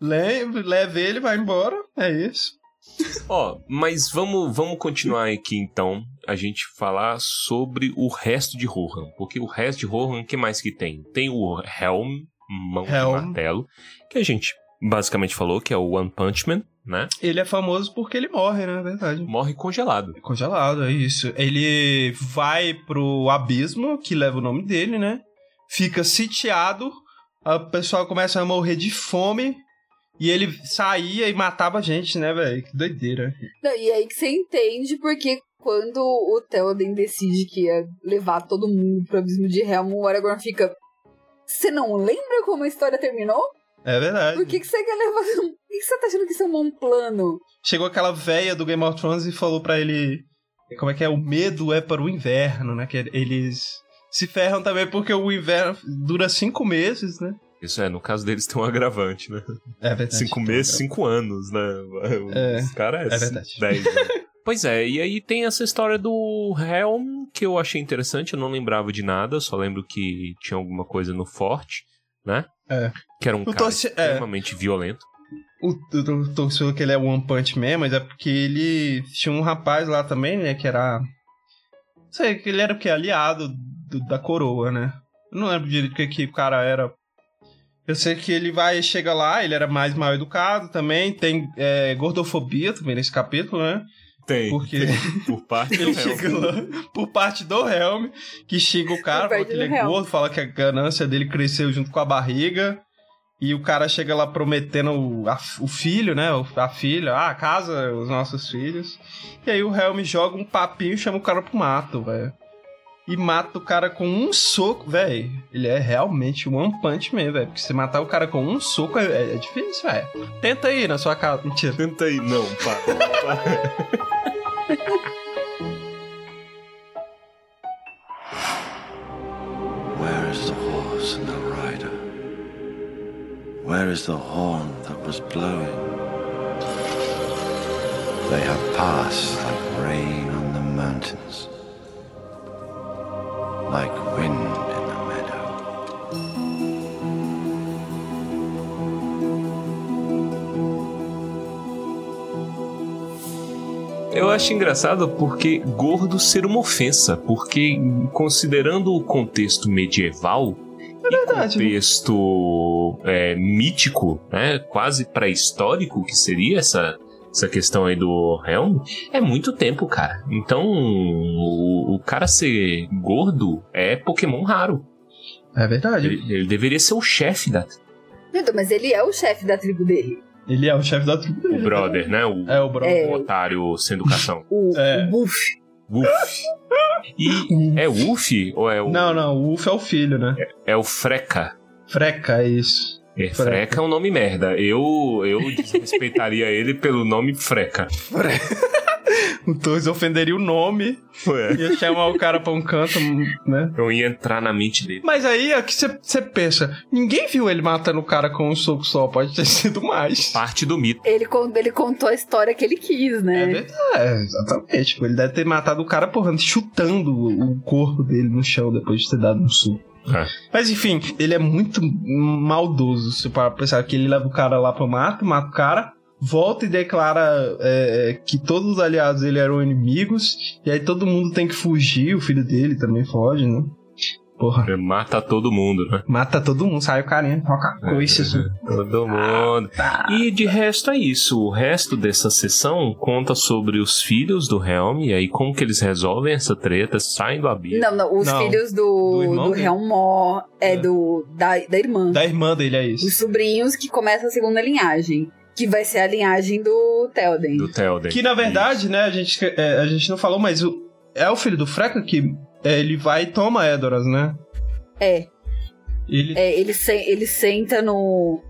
leva, leva ele, vai embora, é isso. Ó, mas vamos, vamos continuar aqui então. A gente falar sobre o resto de Rohan. Porque o resto de Rohan, o que mais que tem? Tem o Helm, mão Helm. de martelo, que a gente basicamente falou que é o One Punch Man, né? Ele é famoso porque ele morre, né? É verdade. Morre congelado. Congelado, é isso. Ele vai pro abismo, que leva o nome dele, né? Fica sitiado, o pessoal começa a morrer de fome. E ele saía e matava gente, né, velho? Que doideira. Não, e aí que você entende porque quando o Theoden decide que ia levar todo mundo pro abismo de Helm, o Aragorn fica. Você não lembra como a história terminou? É verdade. Por que, que você quer levar. Por que, que você tá achando que isso é um bom plano? Chegou aquela véia do Game of Thrones e falou pra ele. Como é que é? O medo é para o inverno, né? Que eles se ferram também porque o inverno dura cinco meses, né? Isso é, no caso deles tem um agravante, né? É verdade. Cinco meses, cinco anos, né? É, Os caras é verdade. Dez, né? Pois é, e aí tem essa história do Helm, que eu achei interessante, eu não lembrava de nada, só lembro que tinha alguma coisa no forte, né? É. Que era um O cara torce- é. extremamente violento. O, o, o falou que ele é One Punch Man, mas é porque ele tinha um rapaz lá também, né? Que era. Não sei, que ele era o quê? Aliado do- da coroa, né? Eu não lembro direito o que, que o cara era. Eu sei que ele vai, chega lá, ele era mais mal educado também, tem é, gordofobia também nesse capítulo, né? Tem. Porque Por parte do Helm. lá por parte do Helm, que xinga o cara, fala que ele é Helm. gordo, fala que a ganância dele cresceu junto com a barriga. E o cara chega lá prometendo o, a- o filho, né? A filha, ah, casa os nossos filhos. E aí o Helm joga um papinho e chama o cara pro mato, velho. E mata o cara com um soco, velho. Ele é realmente um One Punch Man, velho. Porque você matar o cara com um soco é, é- é difícil, velho. Tenta aí na sua casa. Mentira. Tenta aí, não, para. para. Where is the horse and the rider? Where is the horn that was blowing? They have passed like rain on the mountains, like wind Eu acho engraçado porque gordo ser uma ofensa, porque considerando o contexto medieval, verdade, né? contexto é, mítico, né? Quase pré-histórico que seria essa, essa questão aí do Helm, é muito tempo, cara. Então, o, o cara ser gordo é Pokémon raro. É verdade. Ele, ele deveria ser o chefe da Então, mas ele é o chefe da tribo dele. Ele é o chefe da tribo o dele. brother, né? O, É o brother. o otário sem educação. O, É. o Buff. E é Woof ou é o Não, não, o Uf é o filho, né? é o Freca? Freca, é isso. É, Freca. Freca é um nome merda. Eu eu desrespeitaria ele pelo nome Freca. O Torres ofenderia o nome, Ué. ia chamar o cara pra um canto, né? Eu ia entrar na mente dele. Mas aí é que você pensa, ninguém viu ele matando o cara com um soco só, pode ter sido mais. Parte do mito. Ele, ele contou a história que ele quis, É né? verdade, é, exatamente. Tipo, ele deve ter matado o cara, porra, chutando o corpo dele no chão depois de ter dado um soco. É. Mas enfim, ele é muito maldoso. Se para pensar que ele leva o cara lá pro mato, mata o cara, volta e declara é, que todos os aliados dele eram inimigos, e aí todo mundo tem que fugir, o filho dele também foge, né? Porra, Ele Mata todo mundo, né? mata todo mundo, sai o carinha, toca a coice assim. Todo mundo. E de resto é isso. O resto dessa sessão conta sobre os filhos do Helm e aí como que eles resolvem essa treta, saem do abismo. Não, não, os Não. filhos do, Do do, dele. Helmor é, É. do da, da irmã. Da irmã dele, é isso. Os sobrinhos que começam a segunda linhagem. Que vai ser a linhagem do Telden. Do Telden. Que na verdade, né, a gente, é, a gente não falou, mas o, é o filho do Freca que é, ele vai e toma Edoras, né? É, Ele é ele, se, ele senta no,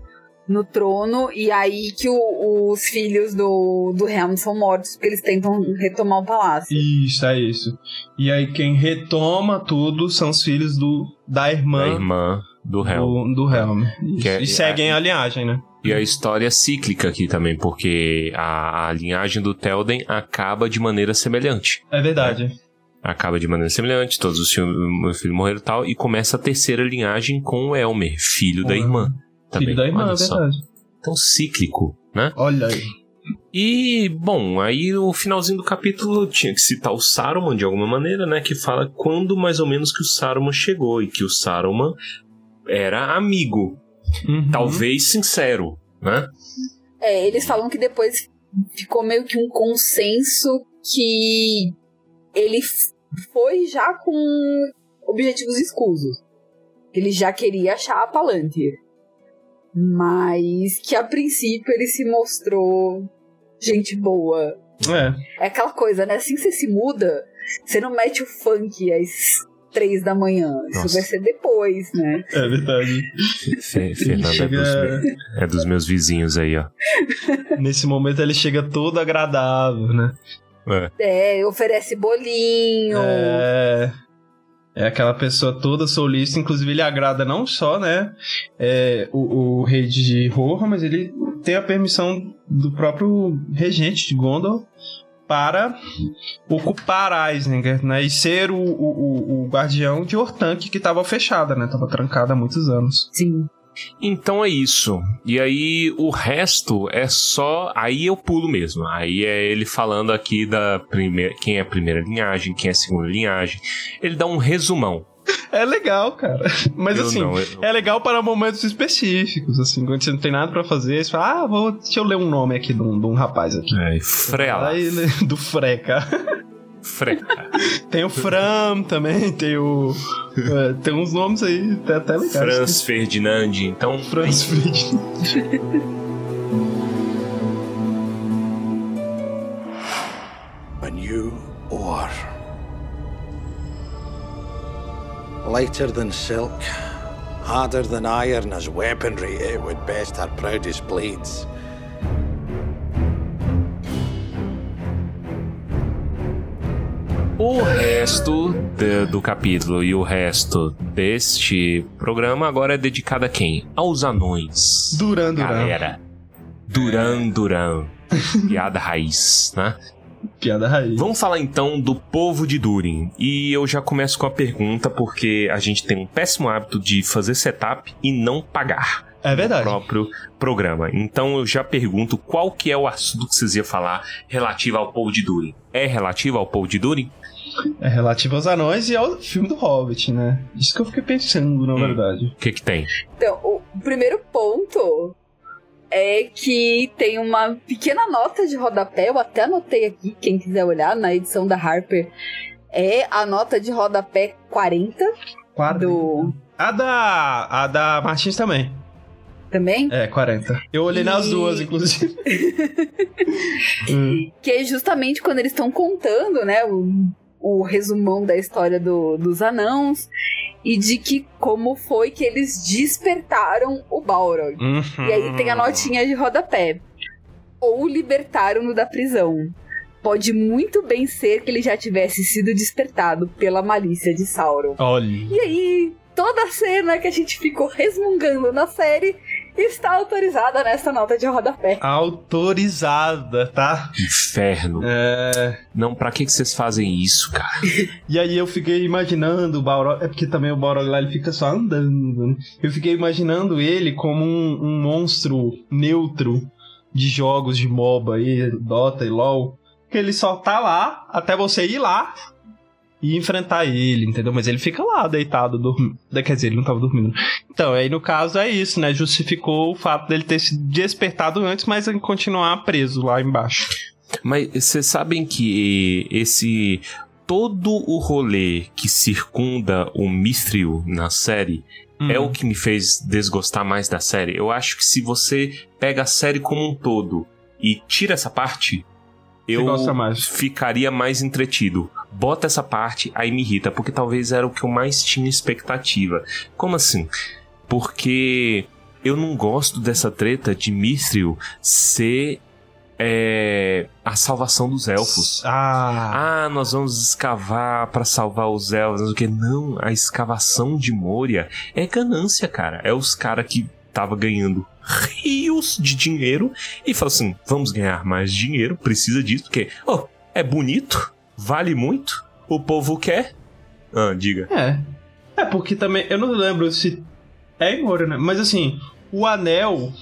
no trono e aí que o- os filhos do, do Helm são mortos porque eles tentam retomar o palácio. Isso, é isso. E aí quem retoma tudo são os filhos do da irmã, A irmã do Helm. do, do Helm. Isso. Que é- e seguem a linhagem, né? E a história é cíclica aqui também, porque a, a linhagem do Telden acaba de maneira semelhante. É verdade. Acaba de maneira semelhante, todos os filhos, filhos morreram e tal, e começa a terceira linhagem com o Elmer, filho da irmã. Também. Filho da irmã, é verdade. Então, cíclico, né? Olha aí. E, bom, aí no finalzinho do capítulo tinha que citar o Saruman de alguma maneira, né? Que fala quando mais ou menos que o Saruman chegou e que o Saruman era amigo, Uhum. talvez sincero, né? É, eles falam que depois ficou meio que um consenso que ele foi já com objetivos escusos. Ele já queria achar a Palantir. Mas que a princípio ele se mostrou gente boa. É. É aquela coisa, né? Assim que você se muda, você não mete o funk às três da manhã. Isso Nossa. vai ser depois, né? É verdade. Fe- Fernanda é Chega- dos, me- é dos meus vizinhos aí, ó. Nesse momento ele chega todo agradável, né? É. É, oferece bolinho. É. É aquela pessoa toda solista, inclusive ele agrada não só, né, é, o, o rei de Rohan, mas ele tem a permissão do próprio regente de Gondor para ocupar Isengard, né, e ser o, o, o- guardião de Orthanc que estava fechada, né, estava trancada há muitos anos. Sim. Então é isso. E aí o resto é só. Aí eu pulo mesmo. Aí é ele falando aqui da primeira. Quem é a primeira linhagem, quem é a segunda linhagem. Ele dá um resumão. É legal, cara. Mas Eu assim, não, eu- é legal para momentos específicos, assim, quando você não tem nada pra fazer, você fala, ah, vou, deixa eu ler um nome aqui de um, de um rapaz aqui. É, Frela. Aí, do Freca. Freca. Tem o Fram também, tem o. é, tem uns nomes aí até, até legais. Franz Ferdinand. Então. Franz Fried. Lighter than silk, harder than iron as weaponry, it would best our proudest blades. O resto de- do capítulo e o resto deste programa agora é dedicado a quem? Aos anões. Duran Duran. Galera. Duran Duran. Piada raiz, né? Piada raiz. Vamos falar então do povo de Durin. E eu já começo com a pergunta, porque a gente tem um péssimo hábito de fazer setup e não pagar. É verdade. próprio programa. Então eu já pergunto qual que é o assunto que vocês iam falar relativo ao Paul de Durin. É relativo ao Paul de Durin? É relativo aos anões e ao filme do Hobbit, né? Isso que eu fiquei pensando, na verdade. O que que tem? Então, o primeiro ponto é que tem uma pequena nota de rodapé, eu até anotei aqui, quem quiser olhar, na edição da Harper, é a nota de rodapé 40 Quadro. do... A da. A da Martins também. Também? É, 40. Eu olhei nas E- duas, inclusive. Hum. Que é justamente quando eles estão contando, né, o, o resumão da história do- dos anãos e de que como foi que eles despertaram o Balrog. Uhum. E aí tem a notinha de rodapé. Ou libertaram-no da prisão. Pode muito bem ser que ele já tivesse sido despertado pela malícia de Sauron. Olha. E aí, toda a cena que a gente ficou resmungando na série está autorizada nessa nota de rodapé. Autorizada, tá? Inferno. É. Não, pra que que vocês fazem isso, cara? E aí eu fiquei imaginando o Balrog. É porque também o Balrog lá ele fica só andando. né? Eu fiquei imaginando ele como um, um monstro neutro de jogos de MOBA aí, Dota e LoL. Que ele só tá lá até você ir lá e enfrentar ele, entendeu? Mas ele fica lá deitado, dormindo. Quer dizer, ele não tava dormindo. Então, aí no caso é isso, né? Justificou o fato dele ter se despertado antes, mas continuar preso lá embaixo. Mas vocês sabem que esse todo o rolê que circunda o Mithril na série é Hum. o que me fez desgostar mais da série. Eu acho que se você pega a série como um todo e tira essa parte, eu gosta mais. ficaria mais entretido. Bota essa parte, aí me irrita, porque talvez era o que eu mais tinha expectativa. Como assim? Porque eu não gosto dessa treta de Mithril ser é, a salvação dos elfos. Ah. Ah, nós vamos escavar pra salvar os elfos, não sei o que. Não, a escavação de Moria é ganância, cara. É os caras que tava ganhando rios de dinheiro e falou assim: vamos ganhar mais dinheiro, precisa disso, porque, oh, é bonito, vale muito, o povo quer. Ah, diga. É. É, porque também. Eu não lembro se. É em ouro, né? Mas assim, o anel.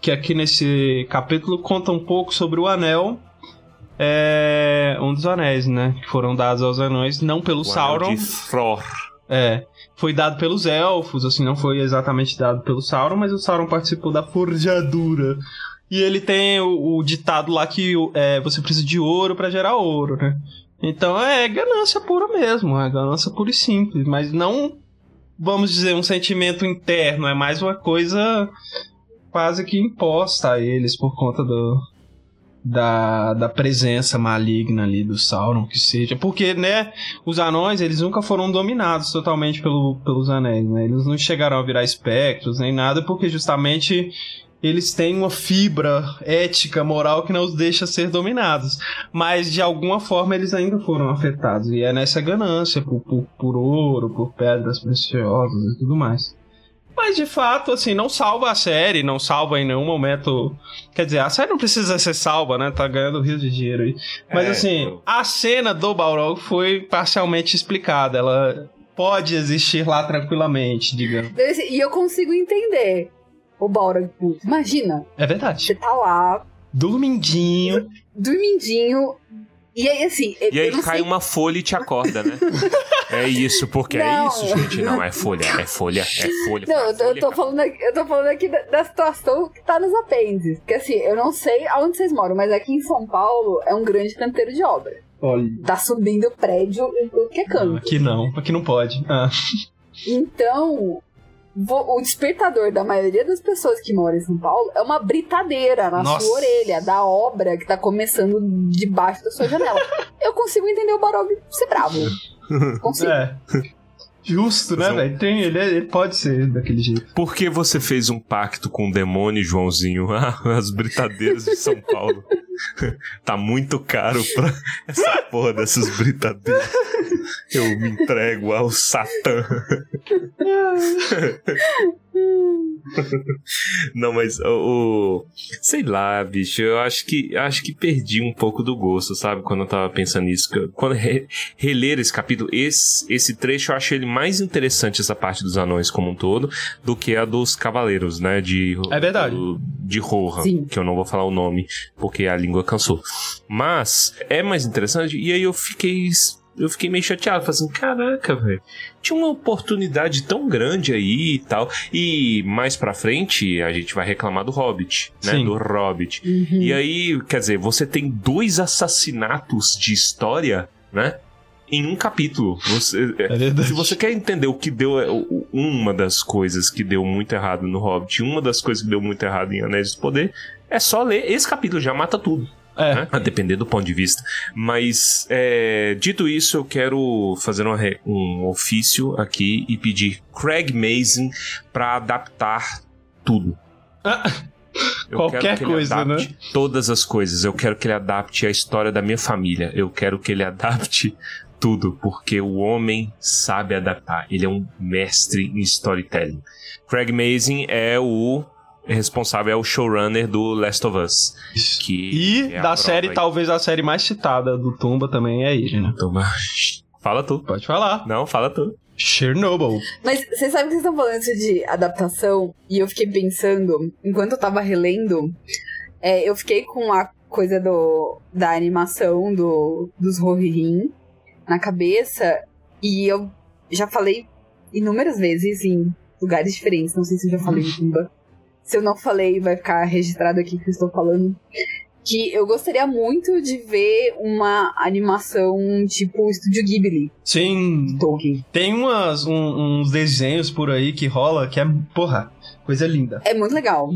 Que aqui nesse capítulo conta um pouco sobre o anel. É. Um dos anéis, né? Que foram dados aos anões, não pelo O Sauron. anel de Thor. É. Foi dado pelos elfos, assim, não foi exatamente dado pelo Sauron, mas o Sauron participou da forjadura. E ele tem o, o ditado lá que é, você precisa de ouro pra gerar ouro, né? Então é ganância pura mesmo, é ganância pura e simples, mas não, vamos dizer, um sentimento interno, é mais uma coisa quase que imposta a eles por conta do, da, da presença maligna ali do Sauron, que seja. Porque, né, os anões, eles nunca foram dominados totalmente pelo, pelos anéis, né? Eles não chegaram a virar espectros nem nada, porque justamente eles têm uma fibra ética, moral que não os deixa ser dominados. Mas de alguma forma eles ainda foram afetados. E é nessa ganância por, por, por ouro, por pedras preciosas e tudo mais. Mas de fato, assim, não salva a série, não salva em nenhum momento. Quer dizer, a série não precisa ser salva, né? Tá ganhando rios de dinheiro aí. Mas É, assim, eu- a cena do Balrog foi parcialmente explicada. Ela pode existir lá tranquilamente, digamos. E eu consigo entender o Balrog. puto. Imagina, É verdade. você tá lá, Dormindinho. dormindinho, e aí assim... E aí não cai sei- uma folha e te acorda, né? é isso, porque é Não. isso, gente. Não, é folha, é folha, é folha. Não, eu tô, eu folha, tô falando aqui, eu tô falando aqui da, da situação que tá nos apêndices. Porque assim, eu não sei aonde vocês moram, mas aqui em São Paulo é um grande canteiro de obra. Olha. Tá subindo prédio em tudo que é canto. Aqui não, aqui não pode. Ah. Então, o despertador da maioria das pessoas que moram em São Paulo é uma britadeira na Nossa. sua orelha, da obra que tá começando debaixo da sua janela. eu consigo entender o Barog ser bravo. Consigo. É. Justo, né, velho? Tem, ele, é- ele pode ser daquele jeito. Por que você fez um pacto com o demônio, Joãozinho? Ah, as britadeiras de São Paulo. tá muito caro pra essa porra dessas britadeiras. Eu me entrego ao Satã. Não, mas o, o- sei lá, bicho, eu acho que acho que perdi um pouco do gosto, sabe? Quando eu tava pensando nisso, que eu- quando re, reler esse capítulo, esse, esse trecho eu achei ele mais interessante essa parte dos anões como um todo do que a dos cavaleiros, né? De É verdade. do- de Rohan, Sim. que eu não vou falar o nome porque a língua cansou. Mas é mais interessante e aí eu fiquei eu fiquei meio chateado, falei assim, caraca, velho. Tinha uma oportunidade tão grande aí e tal. E mais pra frente a gente vai reclamar do Hobbit, né? Sim. Do Hobbit. Uhum. E aí, quer dizer, você tem dois assassinatos de história, né? Em um capítulo. Você, É verdade. se você quer entender o que deu, é, uma das coisas que deu muito errado no Hobbit, uma das coisas que deu muito errado em Anéis do Poder, é só ler esse capítulo, já mata tudo É. né? A depender do ponto de vista. Mas, é, dito isso, eu quero fazer re- um ofício aqui e pedir Craig Mazin para adaptar tudo. Eu Qualquer coisa, adapte Todas as coisas. Eu quero que ele adapte a história da minha família. Eu quero que ele adapte tudo, porque o homem sabe adaptar. Ele é um mestre em storytelling. Craig Mazin é o responsável, é o showrunner do Last of Us. Que E é da série, aí. talvez a série mais citada do Tumba também é ele, né? Toma. Fala tu. Pode falar. Não, fala tu. Chernobyl. Mas vocês sabem que vocês estão falando isso de adaptação? E eu fiquei pensando, enquanto eu tava relendo, é, eu fiquei com a coisa do, da animação do, dos Rohirrim na cabeça. E eu já falei inúmeras vezes em lugares diferentes. Não sei se eu já falei em Tumba. Se eu não falei, vai ficar registrado aqui que eu estou falando. Que eu gostaria muito de ver uma animação tipo Estúdio Ghibli, Sim, Tolkien. tem umas, um- uns desenhos por aí que rola que é, porra, coisa linda. É muito legal.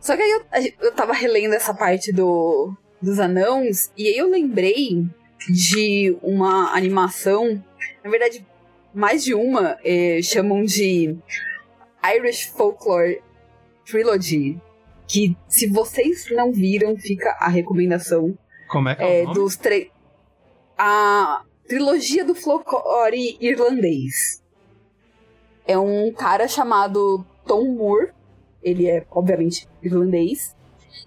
Só que aí eu, eu tava relendo essa parte do, dos anãos, e aí eu lembrei de uma animação, na verdade, mais de uma, eh, chamam de Irish Folklore Trilogy. Que se vocês não viram, fica a recomendação. Como é que é, É, o nome? dos três. A trilogia do folclore irlandês. É um cara chamado Tom Moore. Ele é, obviamente, irlandês.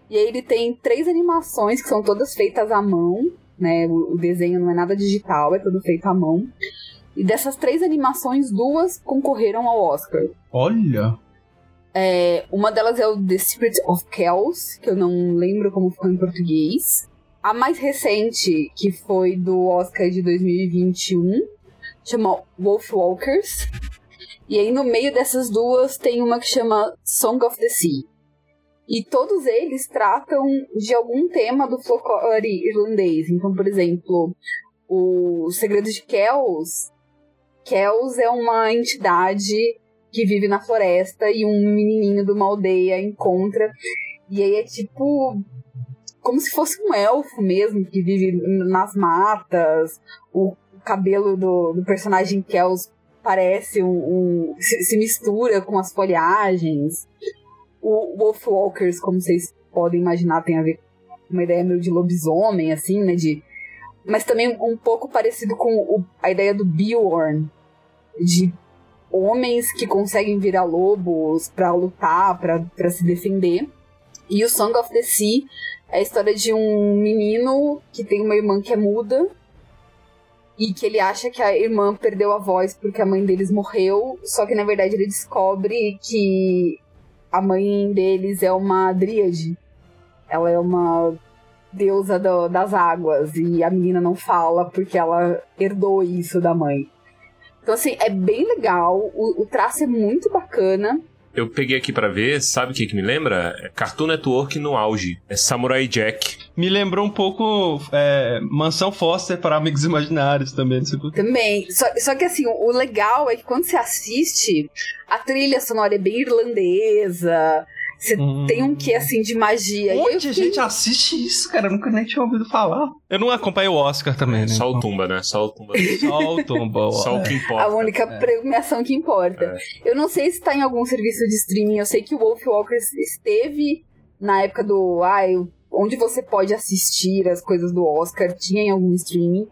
E aí ele tem três animações que são todas feitas à mão. Né? O, desenho não é nada digital, é tudo feito à mão. E dessas três animações, duas concorreram ao Oscar. Olha. É, uma delas é o The Secret of Kells, que eu não lembro como ficou em português. A mais recente, que foi do Oscar de 2021, chama Wolfwalkers. E aí no meio dessas duas tem uma que chama Song of the Sea. E todos eles tratam de algum tema do folclore irlandês. Então, por exemplo, o Segredo de Kells. Kells é uma entidade que vive na floresta e um menininho de uma aldeia encontra. E aí é tipo. Como se fosse um elfo mesmo, que vive nas matas. O cabelo do, do personagem Kells parece um. um- se, se mistura com as folhagens. O Wolfwalkers, como vocês podem imaginar, tem a ver com uma ideia meio de lobisomem, assim, né? De, mas também um pouco parecido com o- a ideia do Beorn, de homens que conseguem virar lobos pra lutar, pra se defender. E o Song of the Sea é a história de um menino que tem uma irmã que é muda e que ele acha que a irmã perdeu a voz porque a mãe deles morreu, só que na verdade ele descobre que a mãe deles é uma dríade. Ela é uma deusa do- das águas e a menina não fala porque ela herdou isso da mãe. Então, assim, é bem legal. O, o traço é muito bacana. Eu peguei aqui pra ver, sabe o que que me lembra? É Cartoon Network no auge. É Samurai Jack. Me lembrou um pouco é, Mansão Foster para Amigos Imaginários também. Também. Só, só que, assim, o, o legal é que quando você assiste, a trilha sonora é bem irlandesa. Você Hum. tem um quê, assim, de magia. E aí eu Onde a fiquei- gente assiste isso, cara? Eu nunca nem tinha ouvido falar. Eu não acompanho o Oscar também, né? Só o Tumba, né? Só o Tumba. Só o Tomba. Só o que importa. A única É. premiação que importa. É. Eu não sei se tá em algum serviço de streaming. Eu sei que o Wolf Walkers esteve na época do. Ai, onde você pode assistir as coisas do Oscar. Tinha em algum streaming.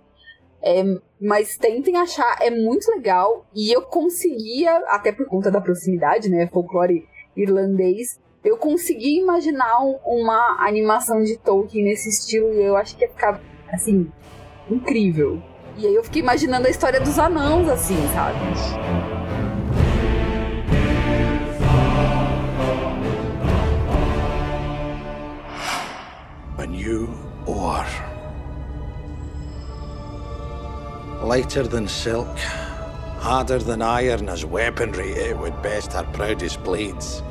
É, Mas tentem achar, é muito legal. E eu conseguia, até por conta da proximidade, né? Folclore irlandês, eu consegui imaginar um- uma animação de Tolkien nesse estilo e eu acho que ia ficar, assim, incrível. E aí eu fiquei imaginando a história dos anãos, assim, sabe? A new ore. Lighter than silk, harder than iron as weaponry, it would best our proudest blades.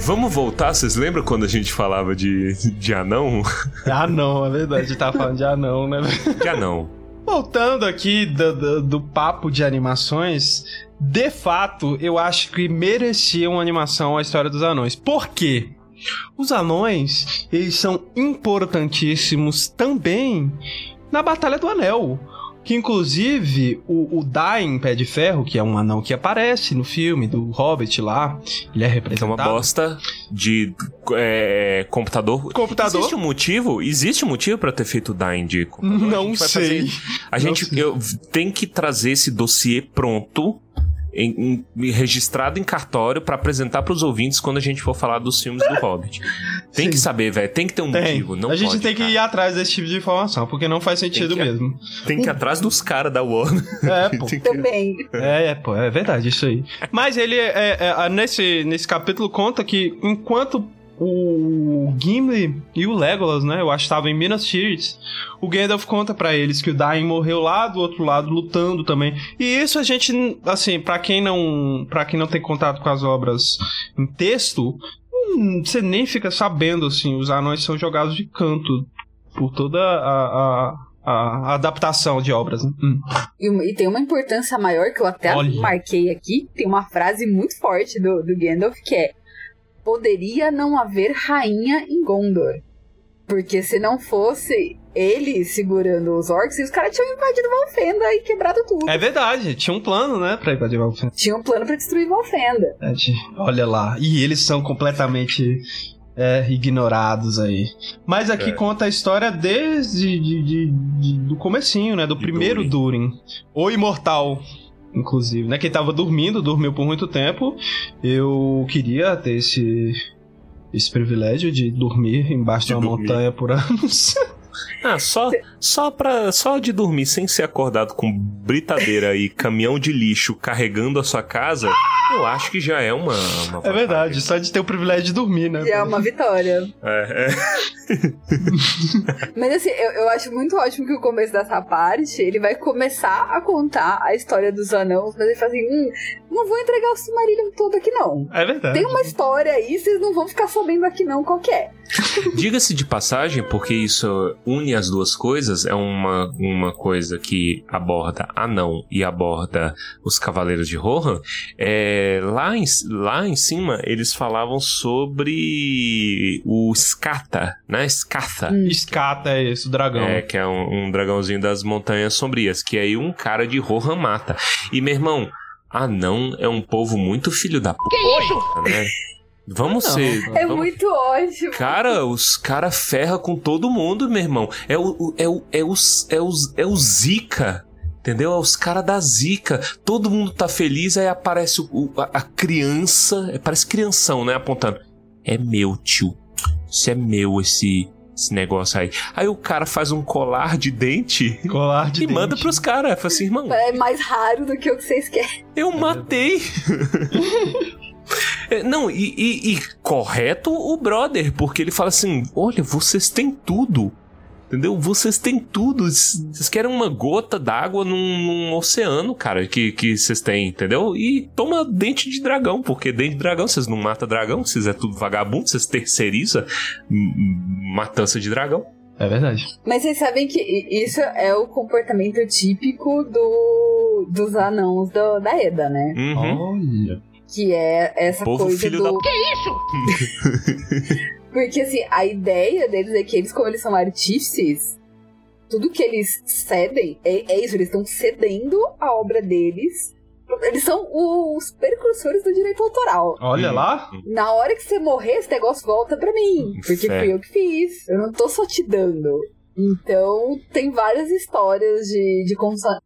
Vamos voltar, vocês lembram quando a gente falava de, de anão? Anão, é verdade. A gente tava falando de anão, né? De anão. Voltando aqui do, do, do papo de animações, de fato, eu acho que merecia uma animação a história dos anões. Por quê? Os anões, eles são importantíssimos também na Batalha do Anel. Que inclusive o, o Dain Pé de Ferro, que é um anão que aparece no filme do Hobbit lá, ele é É uma representado. bosta de é, computador. Computador? Existe um motivo? Existe um motivo pra ter feito o Dying de computador? A Não vai sei. fazer- A gente eu, tem que trazer esse dossiê pronto. Em- em- registrado em cartório pra apresentar pros ouvintes quando a gente for falar dos filmes do Hobbit. Tem Sim. que saber, velho. Tem que ter um Tem. motivo. Não a gente pode, tem que cara. ir atrás desse tipo de informação, porque não faz sentido que- mesmo. Tem que ir atrás dos caras da Warner. É, pô. Tem que- Também. É, é, pô, é verdade isso aí. Mas ele, é, é, é, nesse, nesse capítulo, conta que enquanto o Gimli e o Legolas, né, eu acho que estavam em Minas Tirith, o Gandalf conta pra eles que o Dain morreu lá do outro lado, lutando também. E isso a gente, assim, pra quem não, para quem não tem contato com as obras em texto, hum, você nem fica sabendo, assim, os anões são jogados de canto por toda a... a a adaptação de obras. né? Hum. E, e tem uma importância maior que eu até Olha. marquei aqui. Tem uma frase muito forte do, do Gandalf que é: Poderia não haver rainha em Gondor. Porque se não fosse ele segurando os orcs, os caras tinham invadido Valfenda e quebrado tudo. É verdade, tinha um plano, né, pra invadir Valfenda. Tinha um plano pra destruir Valfenda. Olha lá, e eles são completamente é, ignorados aí. Mas aqui É. conta a história desde de, de- de- do comecinho, né, do De primeiro Durin. O Imortal, inclusive, né, quem tava dormindo, dormiu por muito tempo. Eu queria ter esse... Esse privilégio de dormir embaixo de, De uma dormir. montanha por anos. Ah, só, só, pra, só de dormir sem ser acordado com britadeira e caminhão de lixo carregando a sua casa, eu acho que já é uma. uma É verdade, só de ter o privilégio de dormir, né? E é uma vitória. É, é. Mas assim, eu, eu acho muito ótimo que o começo dessa parte, ele vai começar a contar a história dos anãos, mas ele fala assim, hum, não vou entregar o Silmarillion todo aqui não. É verdade. Tem uma história aí, vocês não vão ficar sabendo aqui não qual que é. Diga-se de passagem, porque isso une as duas coisas, é uma, uma coisa que aborda Anão e aborda os Cavaleiros de Rohan. É, lá, em, lá em cima, eles falavam sobre o Skata, né? Skatha. Escata é esse, o dragão. É, que é um, um dragãozinho das montanhas sombrias, que aí um cara de Rohan mata. E, meu irmão, anão é um povo muito filho da puta. Que isso? Né? Vamos ser. É vamos- muito ótimo. Cara, os cara ferra com todo mundo, meu irmão. É o, o- é o, é os, é os, é o Zika. Entendeu? É os caras da Zika. Todo mundo tá feliz, aí aparece o- o- a, a criança. é, Parece crianção, né? Apontando. É meu, tio. Isso é meu, esse, esse negócio aí. Aí o cara faz um colar de dente Colar de e manda dente. pros caras. Fala assim, irmão, É mais raro do que o que vocês querem. eu matei. É, Não, e, e- e correto o brother, porque ele fala assim: olha, vocês têm tudo. Entendeu? Vocês têm tudo. Vocês querem uma gota d'água num, num oceano, cara, que, que vocês têm, entendeu? E toma dente de dragão, porque dente de dragão, vocês não matam dragão, vocês é tudo vagabundo, vocês terceirizam hum, matança de dragão. É verdade. Mas vocês sabem que isso é o comportamento típico do, dos anãos do- da Eda, né? Uhum. Olha. Que é essa Povo coisa filho do... da- Porque assim, a ideia deles é que eles, como eles são artífices, tudo que eles cedem é, é isso, eles estão cedendo a obra deles Eles são os precursores do direito autoral. Olha Hum. lá. Na hora que você morrer, esse negócio volta pra mim. Porque Fé. fui eu que fiz. Eu não tô só te dando. Então, tem várias histórias de, de confusão,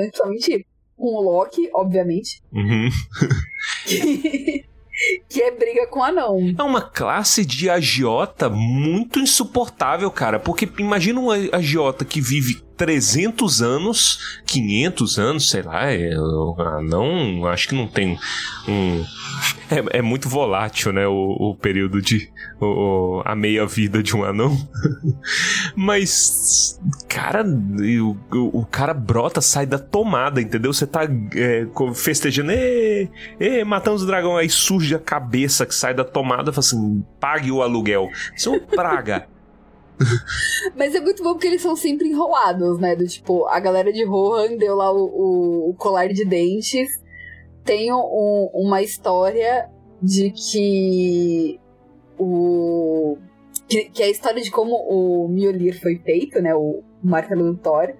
principalmente com o Loki, obviamente, Uhum. que, que é briga com anão. É uma classe de agiota muito insuportável, cara. Porque imagina um agiota que vive 300 anos, 500 anos, sei lá. É, ah, não, acho que não tem um. É, é muito volátil, né? O, o período de. O, a meia-vida de um anão. Mas. Cara, o, o, cara brota, sai da tomada, entendeu? Você tá é, festejando, ê, ê, matamos o dragão, aí surge a cabeça que sai da tomada e fala assim: pague o aluguel. Seu praga. Mas é muito bom porque eles são sempre enrolados, né? Do tipo, a galera de Rohan deu lá o, o- o colar de dentes. Tem um- uma história de que o. Que, que é a história de como o Mjolnir foi feito, né? O martelo do Thor.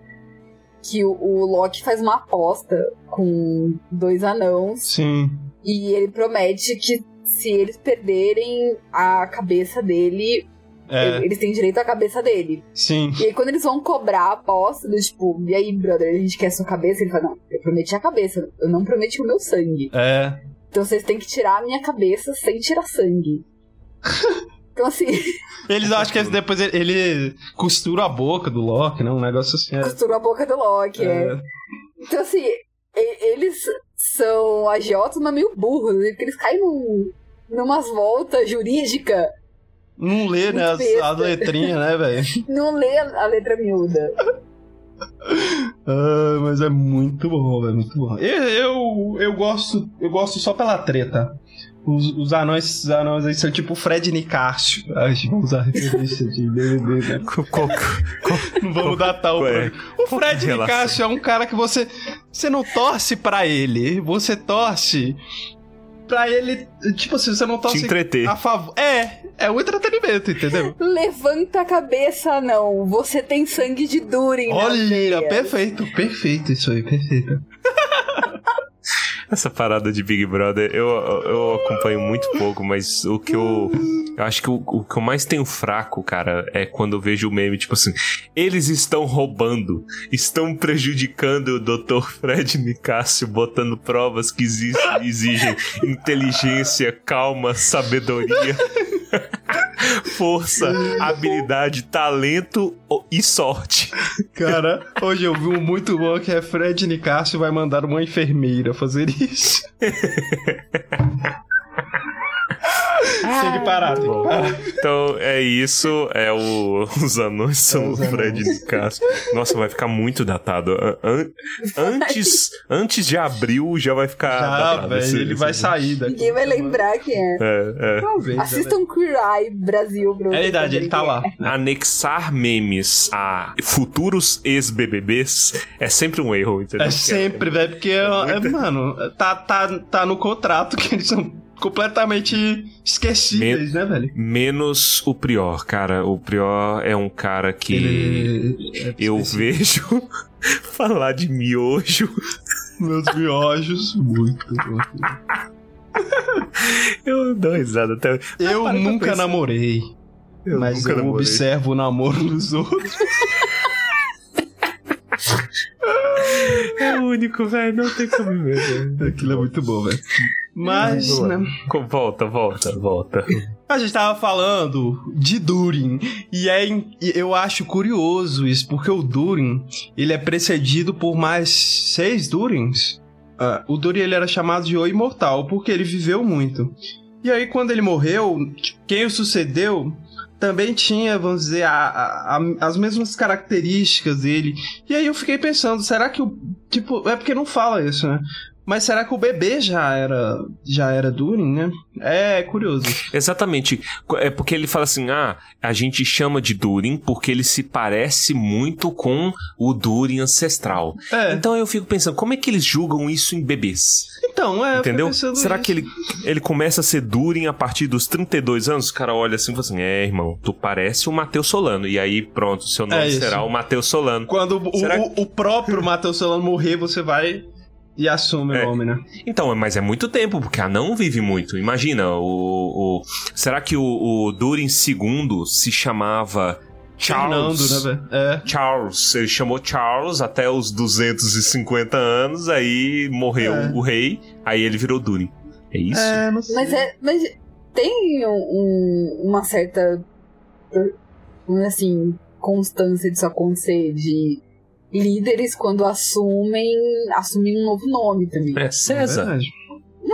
Que o, o Loki faz uma aposta com dois anãos Sim. e ele promete que se eles perderem a cabeça dele, É, eles têm direito à cabeça dele. sim. E aí, quando eles vão cobrar a aposta, do tipo, e aí, brother, a gente quer sua cabeça? Ele fala, não, eu prometi a cabeça, eu não prometi o meu sangue. É. Então vocês têm que tirar a minha cabeça sem tirar sangue. Então, assim, Eles acham que depois ele, ele costura a boca do Loki, né? Um negócio assim. É. costurou a boca do Loki. é. É. Então, assim, eles são agiotas, mas meio burros, né? porque eles caem num, numas voltas jurídicas, Não lê, né? As, as letrinhas, né, velho? não lê a letra miúda. Ah, mas é muito bom, velho. Muito bom. Eu, eu, eu gosto. Eu gosto só pela treta. Os, os anões, os anões aí são tipo o Fred Nicásio. Acho que vamos usar a referência de DVD, né? Não vamos datar o Qual é? O Fred? Nicásio é um cara que você. Você não torce pra ele. Você torce pra ele. Tipo assim, você não torce Te entreter. a favor. É, é o entretenimento, entendeu? Levanta a cabeça, não. Você tem sangue de Durin. Olha, perfeito, perfeito isso aí, perfeito. Essa parada de Big Brother, eu, eu acompanho muito pouco, mas o que eu. Eu acho que o, o que eu mais tenho fraco, cara, é quando eu vejo o meme, tipo assim, eles estão roubando, estão prejudicando o Dr. Fred Nicásio, botando provas que exi- exigem inteligência, calma, sabedoria, força, habilidade, talento e sorte. Cara, hoje eu vi um muito bom que é Fred Nicásio vai mandar uma enfermeira fazer isso. tem que parar, tem que parar. Então é isso, é o os anões são o Fred Nicásio. Nossa, vai ficar muito datado. An- an- antes, antes de abril já vai ficar Já, datado. velho, esse- ele esse- vai sair daqui. Ninguém vai lembrar quem é. É, é. Talvez. Assistam Queer Eye Brasil, Bruno. É verdade, ele tá lá. Anexar memes a futuros ex-BBBs é sempre um erro, entendeu? É sempre, velho, porque, é, mano, tá, tá, tá no contrato que eles são completamente esquecíveis, né, velho? Menos o Prior, cara. O Prior é um cara que Ele é eu vejo falar de miojo. Meus miojos, muito. Eu dou risada até. Eu nunca namorei, Eu mas nunca eu namorei. observo o namoro dos outros. É o único, velho. Não tem como ver. Aquilo é muito bom, velho. Mas, né, Volta, volta, volta. a gente tava falando de Durin, e é, eu acho curioso isso, porque o Durin, ele é precedido por mais seis Durins. Ah, o Durin, ele era chamado de O Imortal, porque ele viveu muito. E aí, quando ele morreu, quem o sucedeu também tinha, vamos dizer, a- a- a- as mesmas características dele. E aí eu fiquei pensando, será que o. Tipo, é porque não fala isso, né? Mas será que o bebê já era já era Durin, né? É curioso. Exatamente. É porque ele fala assim: ah, a gente chama de Durin porque ele se parece muito com o Durin ancestral. É, Então eu fico pensando, como é que eles julgam isso em bebês? então, é. Entendeu? Será isso. que ele, ele começa a ser Durin a partir dos 32 anos? O cara olha assim e fala assim: é, irmão, tu parece o Matheus Solano. E aí, pronto, seu nome É será o Matheus Solano. Quando o, o, o próprio Matheus Solano morrer, você vai E assume É. o nome, né? Então, mas é muito tempo, porque anão vive muito. Imagina, o. o- será que o, o Durin II se chamava Fernando, Charles? né, velho? É. Charles, ele chamou Charles até os 250 anos, aí morreu É. o rei, aí ele virou Durin. É isso? É, não sei. Mas, é, mas tem um- um- uma certa assim, constância disso acontecer, de líderes quando assumem assumem um novo nome também. É É César. verdade.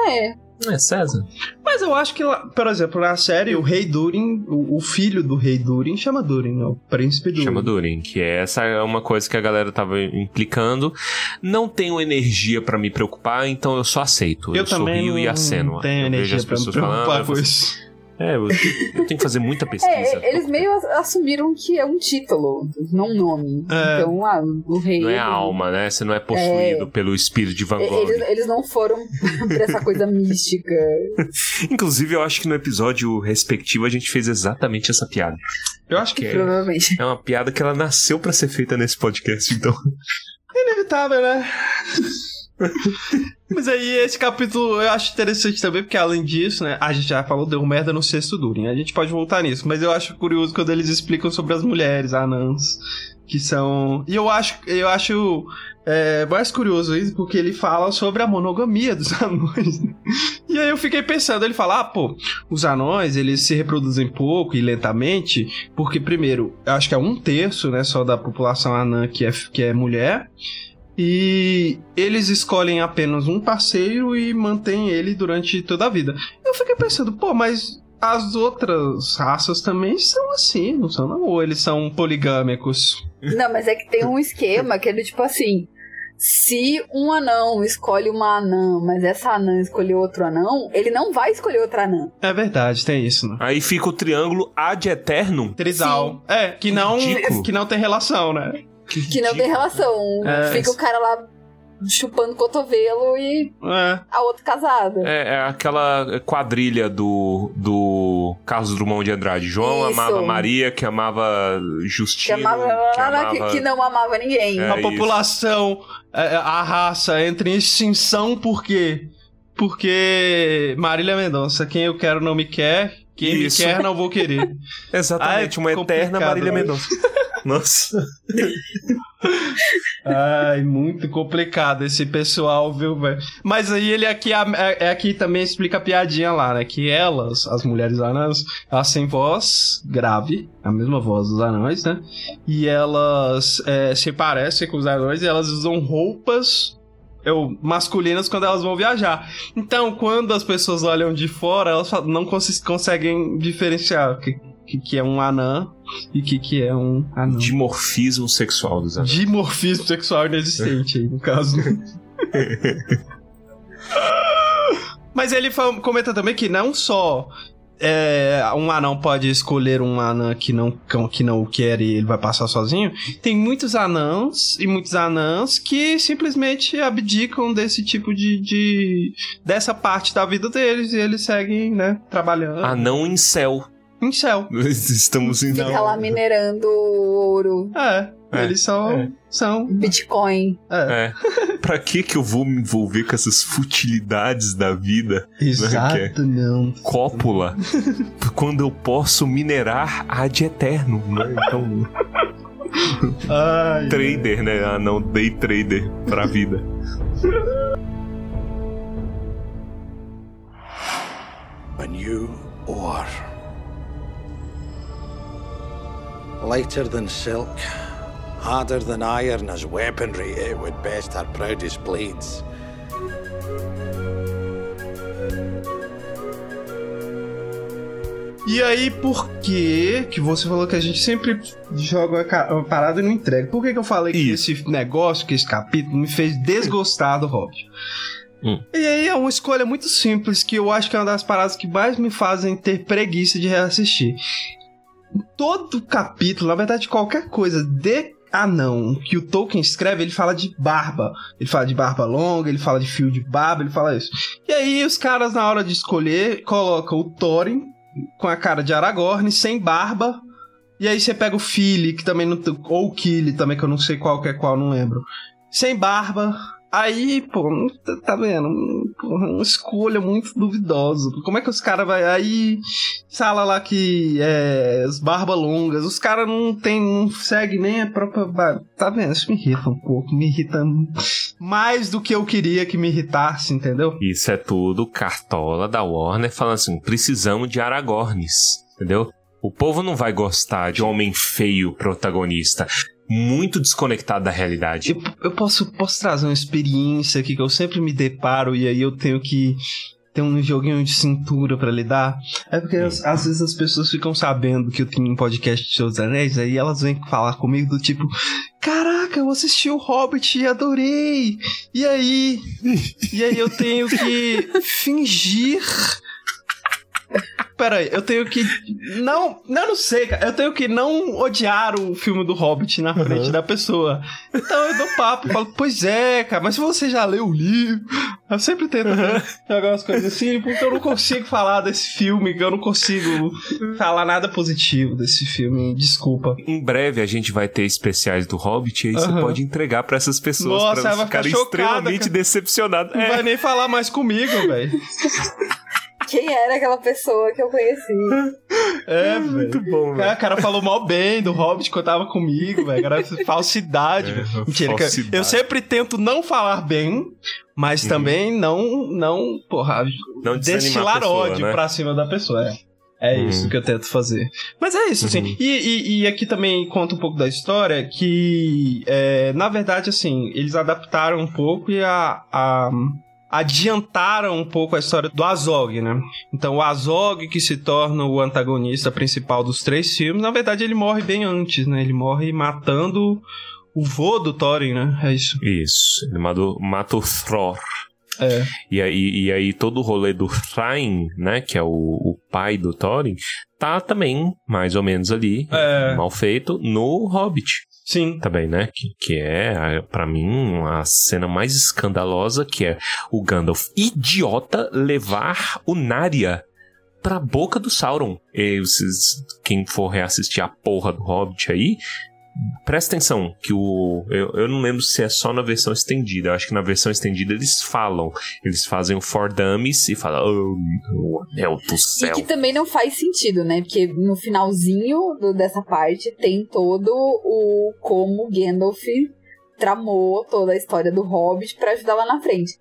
É, É César. Mas eu acho que, por exemplo, na série, o rei Durin, o, o filho do rei Durin chama Durin, né? O príncipe Durin. Chama Durin, que é essa é uma coisa que a galera tava implicando. Não tenho energia pra me preocupar, então eu só aceito. Eu, Eu, também sorrio não, e aceno. tenho eu vejo energia as pra me pessoas preocupar falando. com isso. É, eu, eu tenho que fazer muita pesquisa. é, eles meio ass- assumiram que é um título, não um nome. É. Então, ah, o rei. Não é a alma, né? Você não é possuído pelo espírito de Van Gogh. Eles, eles não foram pra essa coisa mística. Inclusive, eu acho que no episódio respectivo a gente fez exatamente essa piada. Eu acho que Que é, Provavelmente. é uma piada que ela nasceu pra ser feita nesse podcast, então. é inevitável, né? Mas aí, esse capítulo eu acho interessante também, porque além disso, né? A gente já falou, deu merda no sexto Durin. A gente pode voltar nisso, mas eu acho curioso quando eles explicam sobre as mulheres, anãs, que são. E eu acho, eu acho é, mais curioso isso, porque ele fala sobre a monogamia dos anões. E aí eu fiquei pensando, ele fala, ah, pô, os anões, eles se reproduzem pouco e lentamente, porque, primeiro, eu acho que é um terço, né, só da população anã que é, que é mulher. E eles escolhem apenas um parceiro e mantêm ele durante toda a vida. Eu fiquei pensando, pô, mas as outras raças também são assim, não são não? Ou eles são poligâmicos? Não, mas é que tem um esquema que é do tipo assim. Se um anão escolhe uma anã, mas essa anã escolheu outro anão, ele não vai escolher outra anã. É verdade, tem isso, né? Aí fica o triângulo ad eternum. Trisal. É, que não, Ridículo. que não tem relação, né? Que não tem relação. É. Fica o cara lá chupando cotovelo e É. a outra casada. É, é aquela quadrilha do, do Carlos Drummond de Andrade. João Isso. amava Maria, que amava Que, Justino, amava, que amava... que, que não amava ninguém. É. a isso. população, é, a raça entra em extinção por quê? Porque Marília Mendonça, quem eu quero não me quer, quem Isso. me quer não vou querer. Exatamente, Ah, uma é eterna Marília né? Mendonça. Nossa. Ai, muito complicado esse pessoal, viu, velho? Mas aí ele aqui, é, é aqui também explica a piadinha lá, né? Que elas, as mulheres anãs, elas têm voz grave, a mesma voz dos anões, né? E elas é, se parecem com os anões e elas usam roupas eu, masculinas quando elas vão viajar. Então, quando as pessoas olham de fora, elas não cons- conseguem diferenciar o que, que é um anã e o que, que é um anão. Dimorfismo sexual dos anões. Dimorfismo sexual inexistente aí, no caso. Mas ele comenta também que não só é, um anão pode escolher um anã que não, que não o quer e ele vai passar sozinho. Tem muitos anãos e muitos anãs que simplesmente abdicam desse tipo de, de- dessa parte da vida deles e eles seguem, né, trabalhando Anão em céu. Em céu. Estamos em... Fica lá minerando ouro, É, É, eles são, é. são, Bitcoin. é. É. pra que que eu vou me envolver com essas futilidades da vida? Exato, não. Cópula. quando eu posso minerar ad eterno, né? Então, Ai, trader, né? Ah, não, day trader pra vida. A new ore. Lighter than silk, harder than iron as weaponry, it would best our proudest blades. E aí, por que que você falou que a gente sempre joga uma parada e não entrega? Por que que eu falei que Isso. esse negócio, que esse capítulo me fez desgostar do Hobbit? Hum. E aí é uma escolha muito simples que eu acho que é uma das paradas que mais me fazem ter preguiça de reassistir. Todo capítulo, na verdade qualquer coisa de anão que o Tolkien escreve, ele fala de barba. Ele fala de barba longa, ele fala de fio de barba, ele fala isso. E aí os caras, na hora de escolher, colocam o Thorin com a cara de Aragorn, sem barba. E aí você pega o Fili, que também não. Ou o Kili também, que eu não sei qual que é qual, não lembro. Sem barba, Aí, pô, tá- tá vendo? Porra, uma escolha muito duvidosa. Como é que os caras vai Aí, fala lá que é, as barbas longas, os caras não tem, não segue nem a própria. ba- Tá vendo? Isso me irrita um pouco. Me irrita mais do que eu queria que me irritasse, entendeu? Isso é tudo cartola da Warner falando assim: precisamos de Aragornes, entendeu? O povo não vai gostar de um homem feio protagonista, muito desconectado da realidade. Eu, eu posso, posso trazer uma experiência aqui que eu sempre me deparo e aí eu tenho que ter um joguinho de cintura pra lidar. É porque às, às vezes as pessoas ficam sabendo que eu tenho um podcast de Senhor dos Anéis, aí elas vêm falar comigo do tipo: Caraca, eu assisti o Hobbit e adorei! E aí? E aí eu tenho que fingir. Peraí, eu tenho que. Não, não, não sei, cara. Eu tenho que não odiar o filme do Hobbit na frente da pessoa. Então eu dou papo, falo, pois é, cara, mas se você já leu o livro. Eu sempre tento jogar umas coisas assim, porque eu não consigo falar desse filme, eu não consigo falar nada positivo desse filme. Desculpa. Em breve a gente vai ter especiais do Hobbit e aí você Aham. pode entregar pra essas pessoas Nossa, pra ela elas ficar ficarem chocada, extremamente cara. decepcionadas. Não É, vai nem falar mais comigo, velho. Quem era aquela pessoa que eu conheci? É, muito velho. bom, O velho. cara falou mal bem do Hobbit quando tava comigo, velho. Era falsidade, É. Mentira, cara. falsidade. Eu sempre tento não falar bem, mas Uhum. também não, não, porra, Não destilar pessoa, ódio né? pra cima da pessoa. É, é Uhum. isso que eu tento fazer. Mas é isso, assim. Uhum. E, e, e aqui também conta um pouco da história que, é, na verdade, assim, eles adaptaram um pouco e a. a adiantaram um pouco a história do Azog, né? Então, o Azog, que se torna o antagonista principal dos três filmes, na verdade, ele morre bem antes, né? Ele morre matando o vô do Thorin, né? É isso. Isso, ele matou, mata o Thror. É. E aí, e aí todo o rolê do Thrain, né, que é o, o pai do Thorin, tá também mais ou menos ali, É. mal feito, no Hobbit Sim. também, né, que, que é, a- pra mim, a cena mais escandalosa, que é o Gandalf idiota levar o Narya pra boca do Sauron. E vocês, quem for reassistir a porra do Hobbit aí, presta atenção, que o. Eu, eu não lembro se é só na versão estendida. Eu acho que na versão estendida eles falam. Eles fazem o For Dummies e falam. Oh, meu anel do E céu. que também não faz sentido, né? Porque no finalzinho do- dessa parte tem todo o como Gandalf tramou toda a história do Hobbit pra ajudar lá na frente.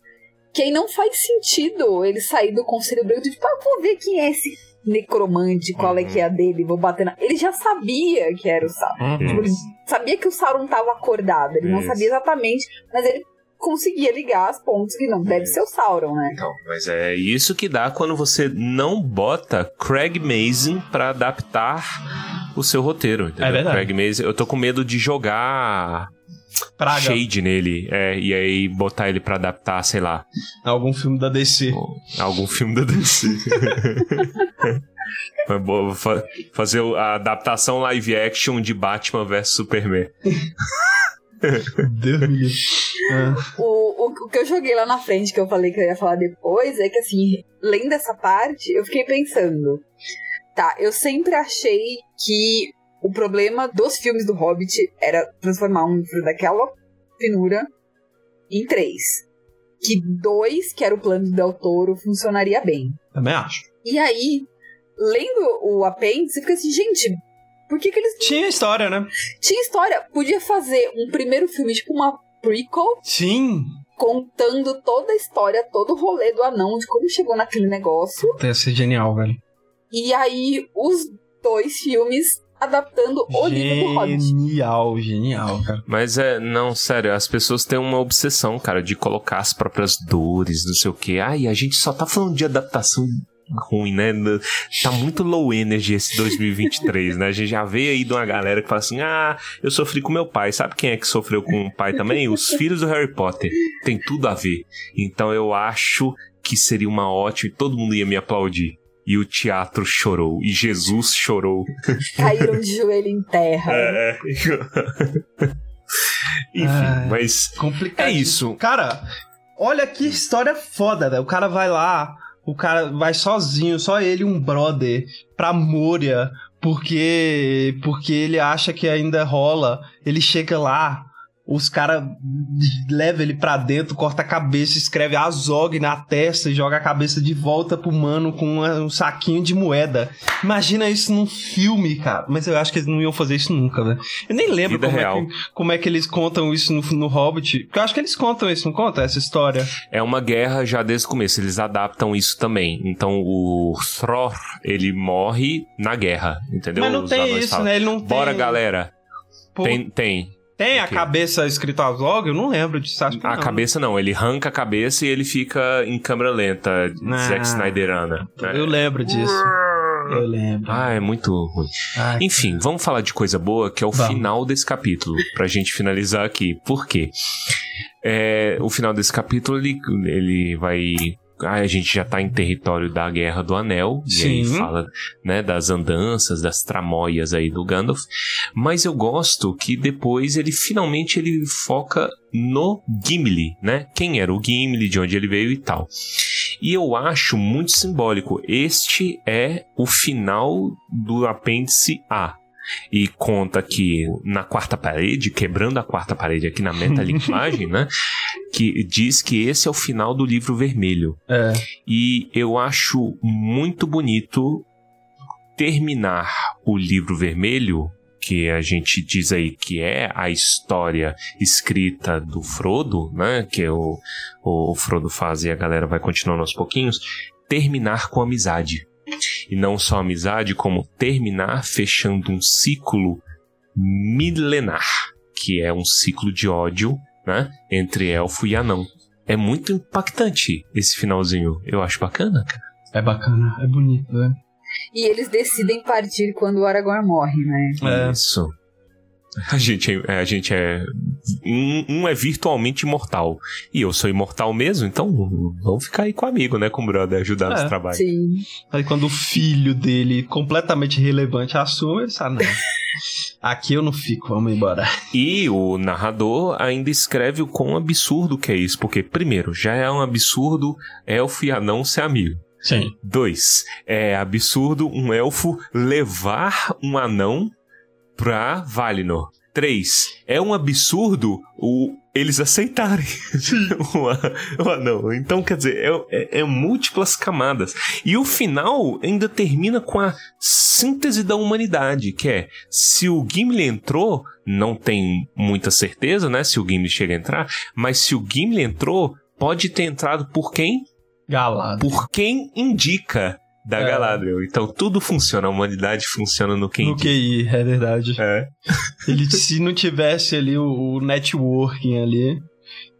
Que aí não faz sentido ele sair do Conselho Branco tipo, ah, vou ver quem é esse necromante, qual é Uhum. que é a dele, vou bater na... Ele já sabia que era o Sauron. Tipo, ele sabia que o Sauron tava acordado, ele não Isso. sabia exatamente, mas ele conseguia ligar as pontas que não, deve Isso. ser o Sauron, né? Então, mas é isso que dá quando você não bota Craig Mazin pra adaptar o seu roteiro. Entendeu? É verdade. Craig Mazin, eu tô com medo de jogar Praga. shade nele, é, e aí botar ele pra adaptar, sei lá, Algum filme da DC. algum filme da DC. Foi bom, fa- fazer a adaptação live action de Batman vs Superman. Deus me. Ah. O, o, o que eu joguei lá na frente, que eu falei que eu ia falar depois, é que assim, lendo essa parte, eu fiquei pensando. Tá, eu sempre achei que o problema dos filmes do Hobbit era transformar um livro daquela finura em três. Que dois, que era o plano do Del Toro, funcionaria bem. Também acho. E aí, lendo o apêndice, fica assim, gente, por que, que eles. Tinha história, né? Tinha história, podia fazer um primeiro filme, tipo uma prequel, Sim. contando toda a história, todo o rolê do anão, de como chegou naquele negócio. Deve ser genial, velho. E aí, os dois filmes adaptando o livro do Hobbit. Genial, genial, cara. Mas é, não, sério, as pessoas têm uma obsessão, cara, de colocar as próprias dores, não sei o quê. Ai, a gente só tá falando de adaptação ruim, né? Tá muito low energy esse 2023, né? A gente já veio aí de uma galera que fala assim: ah, eu sofri com meu pai. Sabe quem é que sofreu com o pai também? Os filhos do Harry Potter. Tem tudo a ver. Então eu acho que seria uma ótima e todo mundo ia me aplaudir. E o teatro chorou. E Jesus chorou. Caíram de joelho em terra. É. Enfim, Ai. mas Complicado. é isso. Cara, olha que história foda, velho. O cara vai lá, o cara vai sozinho, só ele e um brother, pra Moria, porque porque ele acha que ainda rola. Ele chega lá, Os caras levam ele pra dentro, corta a cabeça, escreve Azog na testa e joga a cabeça de volta pro mano com uma- um saquinho de moeda. Imagina isso num filme, cara. Mas eu acho que eles não iam fazer isso nunca, né? Eu nem lembro como é, que, como é que eles contam isso no, no Hobbit. Porque eu acho que eles contam isso, não conta? Essa história. É uma guerra já desde o começo, eles adaptam isso também. Então o Thror, ele morre na guerra, entendeu? Mas não Os tem isso, falam, né? Ele não Bora, tem... galera. Pô, Tem, tem. Tem a cabeça escrito Azog? Eu não lembro disso. Acho que A não. cabeça não, ele arranca a cabeça e ele fica em câmera lenta, Ah. Zack Snyderana. Eu lembro disso. Eu lembro. Ah, é muito ruim. Ai, Enfim, vamos falar de coisa boa, que é o Vamos. final desse capítulo, pra gente finalizar aqui. Por quê? É, o final desse capítulo, ele, ele vai... A gente já tá em território da Guerra do Anel, e aí Sim. fala né, das andanças, das tramóias aí do Gandalf. Mas eu gosto que depois ele finalmente ele foca no Gimli, né? Quem era o Gimli, de onde ele veio e tal. E eu acho muito simbólico. Este é o final do apêndice A. E conta que na quarta parede, quebrando a quarta parede aqui na metalinguagem, né? Que diz que esse é o final do livro vermelho. É. E eu acho muito bonito terminar o livro vermelho, que a gente diz aí que é a história escrita do Frodo, né? Que o, o Frodo faz e a galera vai continuando aos pouquinhos. Terminar com amizade. E não só amizade, como terminar fechando um ciclo milenar, que é um ciclo de ódio, né? Entre elfo e anão. É muito impactante esse finalzinho. Eu acho bacana, cara. É bacana, é bonito, né? E eles decidem partir quando o Aragorn morre, né? É. Isso. A gente é. A gente é um, um é virtualmente imortal. E eu sou imortal mesmo, então vamos ficar aí com o amigo, né? Com o brother, ajudar É. nos trabalhos. Sim. Aí quando o filho dele, completamente relevante, assume, ele sabe, não. Aqui eu não fico, vamos embora. E o narrador ainda escreve o quão absurdo que é isso. Porque, primeiro, já é um absurdo elfo e anão ser amigo. Sim. Dois, é absurdo um elfo levar um anão pra Valinor. Três, é um absurdo o, eles aceitarem o anão. Então, quer dizer, é, é- é múltiplas camadas. E o final ainda termina com a síntese da humanidade, que é, se o Gimli entrou, não tem muita certeza, né, se o Gimli chega a entrar, mas se o Gimli entrou, pode ter entrado por quem? Galado. por quem indica da É. Galadriel. Então tudo funciona, a humanidade funciona no quem No. QI, é verdade. É. Ele, se não tivesse ali o, o networking ali,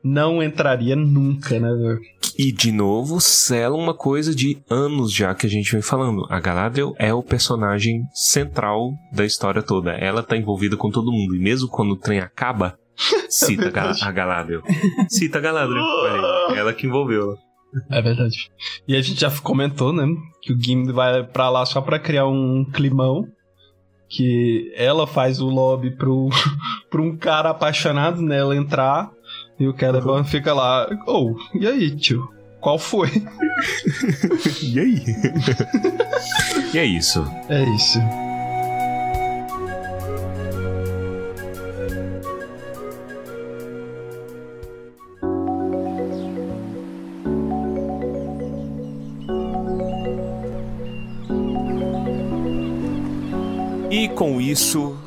não entraria nunca, né? velho? E de novo, sela uma coisa de anos já que a gente vem falando. A Galadriel é o personagem central da história toda. Ela tá envolvida com todo mundo. E mesmo quando o trem acaba, cita verdade. a Galadriel. Cita a Galadriel. Olha aí, ela que envolveu. É verdade. E a gente já comentou, né? Que o Gimli vai pra lá só pra criar um climão. Que ela faz o lobby pro, pro um cara apaixonado nela entrar. E o Celeborn fica lá. Oh, e aí, tio? Qual foi? E aí? e é isso. É isso. Isso,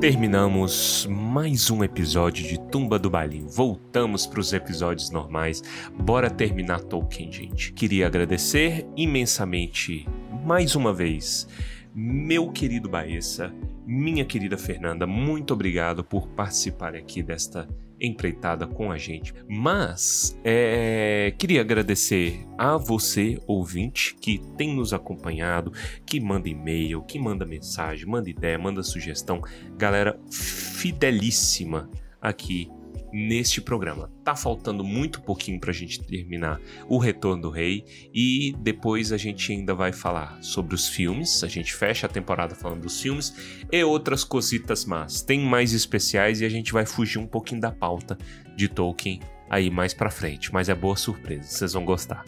terminamos mais um episódio de Tumba do Balim. Voltamos para os episódios normais. Bora terminar Tolkien, gente. Queria agradecer imensamente, mais uma vez, meu querido Baessa, minha querida Fernanda, muito obrigado por participar aqui desta empreitada com a gente. Mas é, queria agradecer a você, ouvinte, que tem nos acompanhado, que manda e-mail, que manda mensagem, manda ideia, manda sugestão. Galera fidelíssima aqui neste programa. Tá faltando muito pouquinho pra gente terminar o Retorno do Rei e depois a gente ainda vai falar sobre os filmes. A gente fecha a temporada falando dos filmes e outras cositas más. Tem mais especiais e a gente vai fugir um pouquinho da pauta de Tolkien aí mais pra frente, mas é boa surpresa, vocês vão gostar.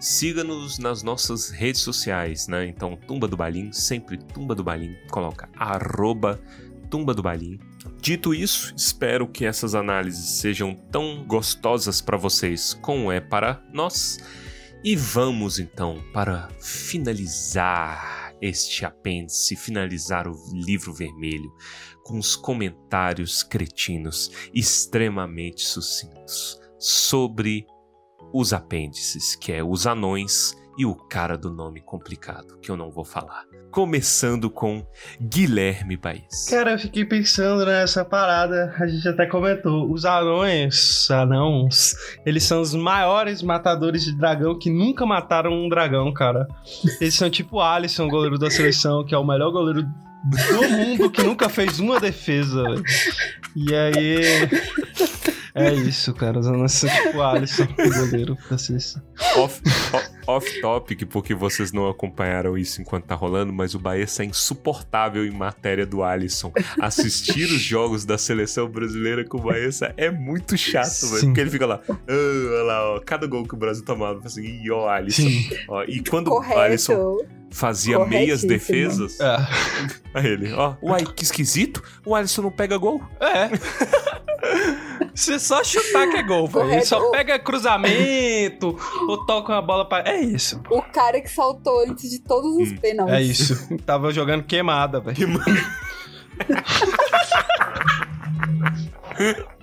Siga-nos nas nossas redes sociais, né? Então, Tumba do Balim, sempre Tumba do Balim, coloca arroba Tumba do Balim. Dito isso, espero que essas análises sejam tão gostosas para vocês como é para nós. E vamos então para finalizar este apêndice, finalizar o livro vermelho com os comentários cretinos extremamente sucintos sobre os apêndices, que é os anões e o cara do nome complicado, que eu não vou falar. Começando com Guilherme País. Cara, eu fiquei pensando nessa parada, a gente até comentou. Os anões, anãos, eles são os maiores matadores de dragão que nunca mataram um dragão, cara. Eles são tipo o Alisson, goleiro da seleção, que é o melhor goleiro do mundo que nunca fez uma defesa, velho. E aí. É isso, cara. Os anões são tipo o Alisson, o goleiro seleção. Off, off, off topic, porque vocês não acompanharam isso enquanto tá rolando, mas o Baessa é insuportável em matéria do Alisson. Assistir os jogos da seleção brasileira com o Baessa é muito chato, velho. Porque ele fica lá, "Ah, olha lá, ó, cada gol que o Brasil tomava, assim, ih, ó, Alisson. Ó, e quando o Alisson Correto. Fazia meias defesas, É. a ele, ó, uai, que esquisito, o Alisson não pega gol. É. Você só chutar que é gol, velho. Ele só pega cruzamento ou toca uma bola pra. É isso. O cara que saltou antes de todos os Hum, pênaltis. É isso. Tava jogando queimada, velho.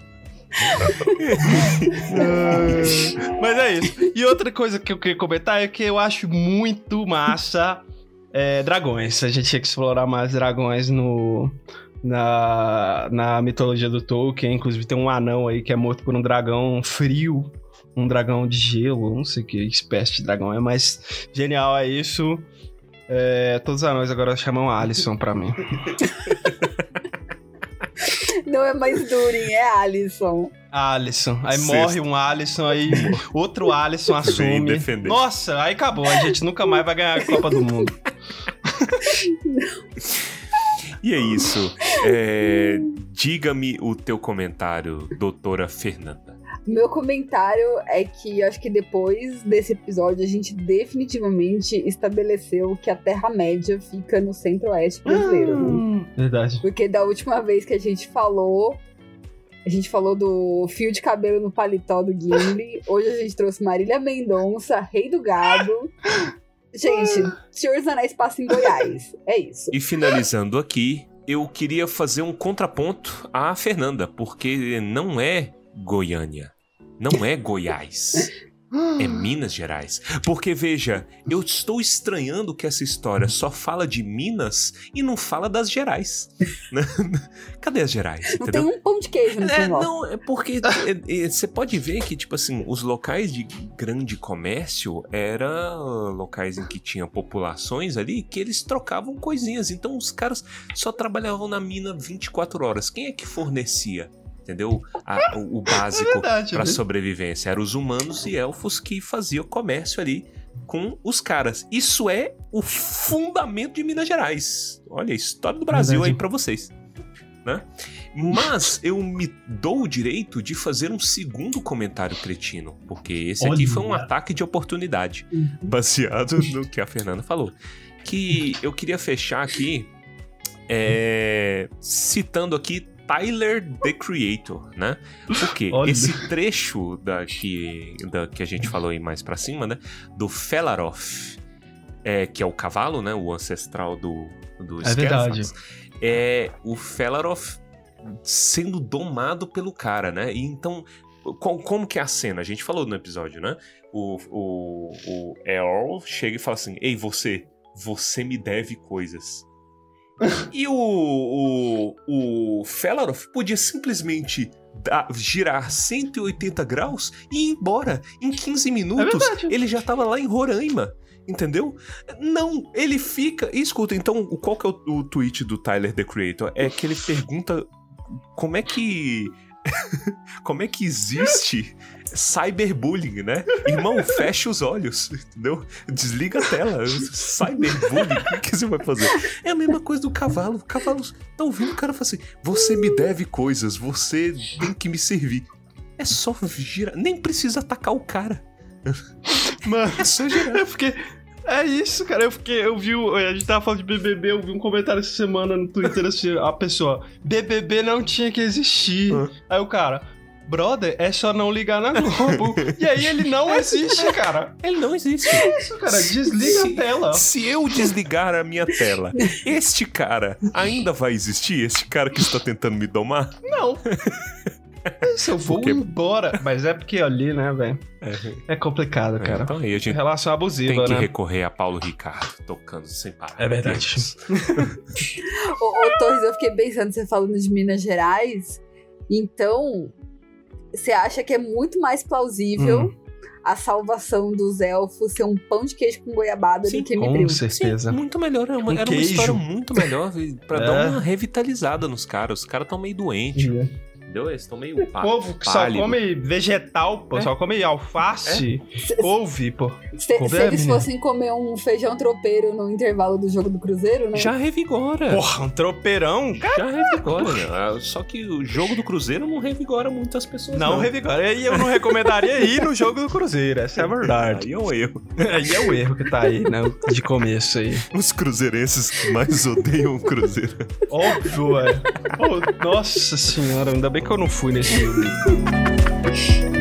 Mas é isso. E outra coisa que eu queria comentar é que eu acho muito massa é, dragões. A gente tinha que explorar mais dragões no. Na, na mitologia do Tolkien, inclusive tem um anão aí que é morto por um dragão frio, um dragão de gelo, não sei que espécie de dragão é, mas genial é isso. É, todos os anões agora chamam Alisson pra mim. Não é mais Durin, é Alisson. Alisson. Aí Sexto. morre um Alisson, aí outro Alisson assume. Nossa, aí acabou. A gente nunca mais vai ganhar a Copa do Mundo. E é isso. É, Diga-me o teu comentário, doutora Fernanda. Meu comentário é que eu acho que depois desse episódio a gente definitivamente estabeleceu que a Terra-média fica no centro-oeste brasileiro. né? Verdade. Porque da última vez que a gente falou, a gente falou do fio de cabelo no paletó do Gimli. Hoje a gente trouxe Marília Mendonça, Rei do Gado. Gente, Senhor dos Anéis passa em Goiás. É isso. E finalizando aqui, eu queria fazer um contraponto à Fernanda, porque não é Goiânia, não é Goiás. É Minas Gerais. Porque, veja, eu estou estranhando que essa história só fala de Minas e não fala das Gerais. né? Cadê as Gerais? Não Entendeu? tem um pão de queijo no É, não, é porque é, é, você pode ver que, tipo assim, os locais de grande comércio eram locais em que tinha populações ali que eles trocavam coisinhas. Então os caras só trabalhavam na mina 24 horas. Quem é que fornecia? Entendeu? A- o, o básico verdade, para né? sobrevivência. Eram os humanos e elfos que faziam comércio ali com os caras. Isso é o fundamento de Minas Gerais. Olha, a história do Brasil Verdade. aí pra vocês. Né? Mas eu me dou o direito de fazer um segundo comentário cretino, porque esse aqui Olha. foi um ataque de oportunidade, Uhum. baseado no que a Fernanda falou. Que eu queria fechar aqui é, citando aqui Tyler the Creator, né? Porque esse trecho da que, da que a gente falou aí mais pra cima, né? Do Felaroth, é, que é o cavalo, né? O ancestral do, do É verdade. É o Felaroth sendo domado pelo cara, né? E então, co- como que é a cena? A gente falou no episódio, né? O, o, o Earl chega e fala assim: Ei, você, você me deve coisas. E o, o, o Felaroth podia simplesmente dar- girar 180 graus e ir embora. Em 15 minutos, verdade. ele já tava lá em Roraima. Entendeu? Não, ele fica. E escuta, então, qual que é o, o tweet do Tyler the Creator? É que ele pergunta como é que. como é que existe cyberbullying, né? Irmão, fecha os olhos, entendeu? Desliga a tela. Cyberbullying, o que você vai fazer? É a mesma coisa do cavalo. O cavalo tá ouvindo o cara fala assim: você me deve coisas, você tem que me servir. É só girar, nem precisa atacar o cara. Mano, É só girar. é porque É isso, cara. Eu fiquei, eu vi, a gente tava falando de BBB, eu vi um comentário essa semana no Twitter assim, a pessoa, BBB não tinha que existir. Aí o cara, brother, é só não ligar na Globo. e aí ele não existe, cara. Ele não existe. Isso, cara, desliga a tela. Se eu desligar a minha tela, este cara ainda vai existir? Este cara que está tentando me domar? Não. Isso, eu vou Porque- embora. Mas é porque ali, né, velho? É complicado, cara. Então aí a gente Relação abusiva, tem que né? recorrer a Paulo Ricardo tocando sem parar. É verdade. Ô, ô Torres, eu fiquei pensando, você falando de Minas Gerais, então você acha que é muito mais plausível Hum. a salvação dos elfos ser um pão de queijo com goiabada Sim, do que Com Mibril? certeza. Sim, muito melhor. Era uma, Um era uma história muito melhor pra É. dar uma revitalizada nos caras. Os caras estão meio doentes, entendeu? Eles estão meio O pá- povo que só pálido. come vegetal, pô, É. só come alface, couve, pô. Se, se é, eles fossem comer um feijão tropeiro no intervalo do jogo do Cruzeiro, né? Já revigora. Porra, um tropeirão? Já revigora, né? Ah, Só que o jogo do Cruzeiro não revigora muitas pessoas. não Não, revigora. E eu não recomendaria ir no jogo do Cruzeiro, essa é a verdade. Aí é um erro. Aí é o erro que tá aí, né? De começo aí. Os cruzeirenses que mais odeiam o Cruzeiro. Óbvio, velho. Pô, Nossa senhora, ainda bem que eu não fui nesse.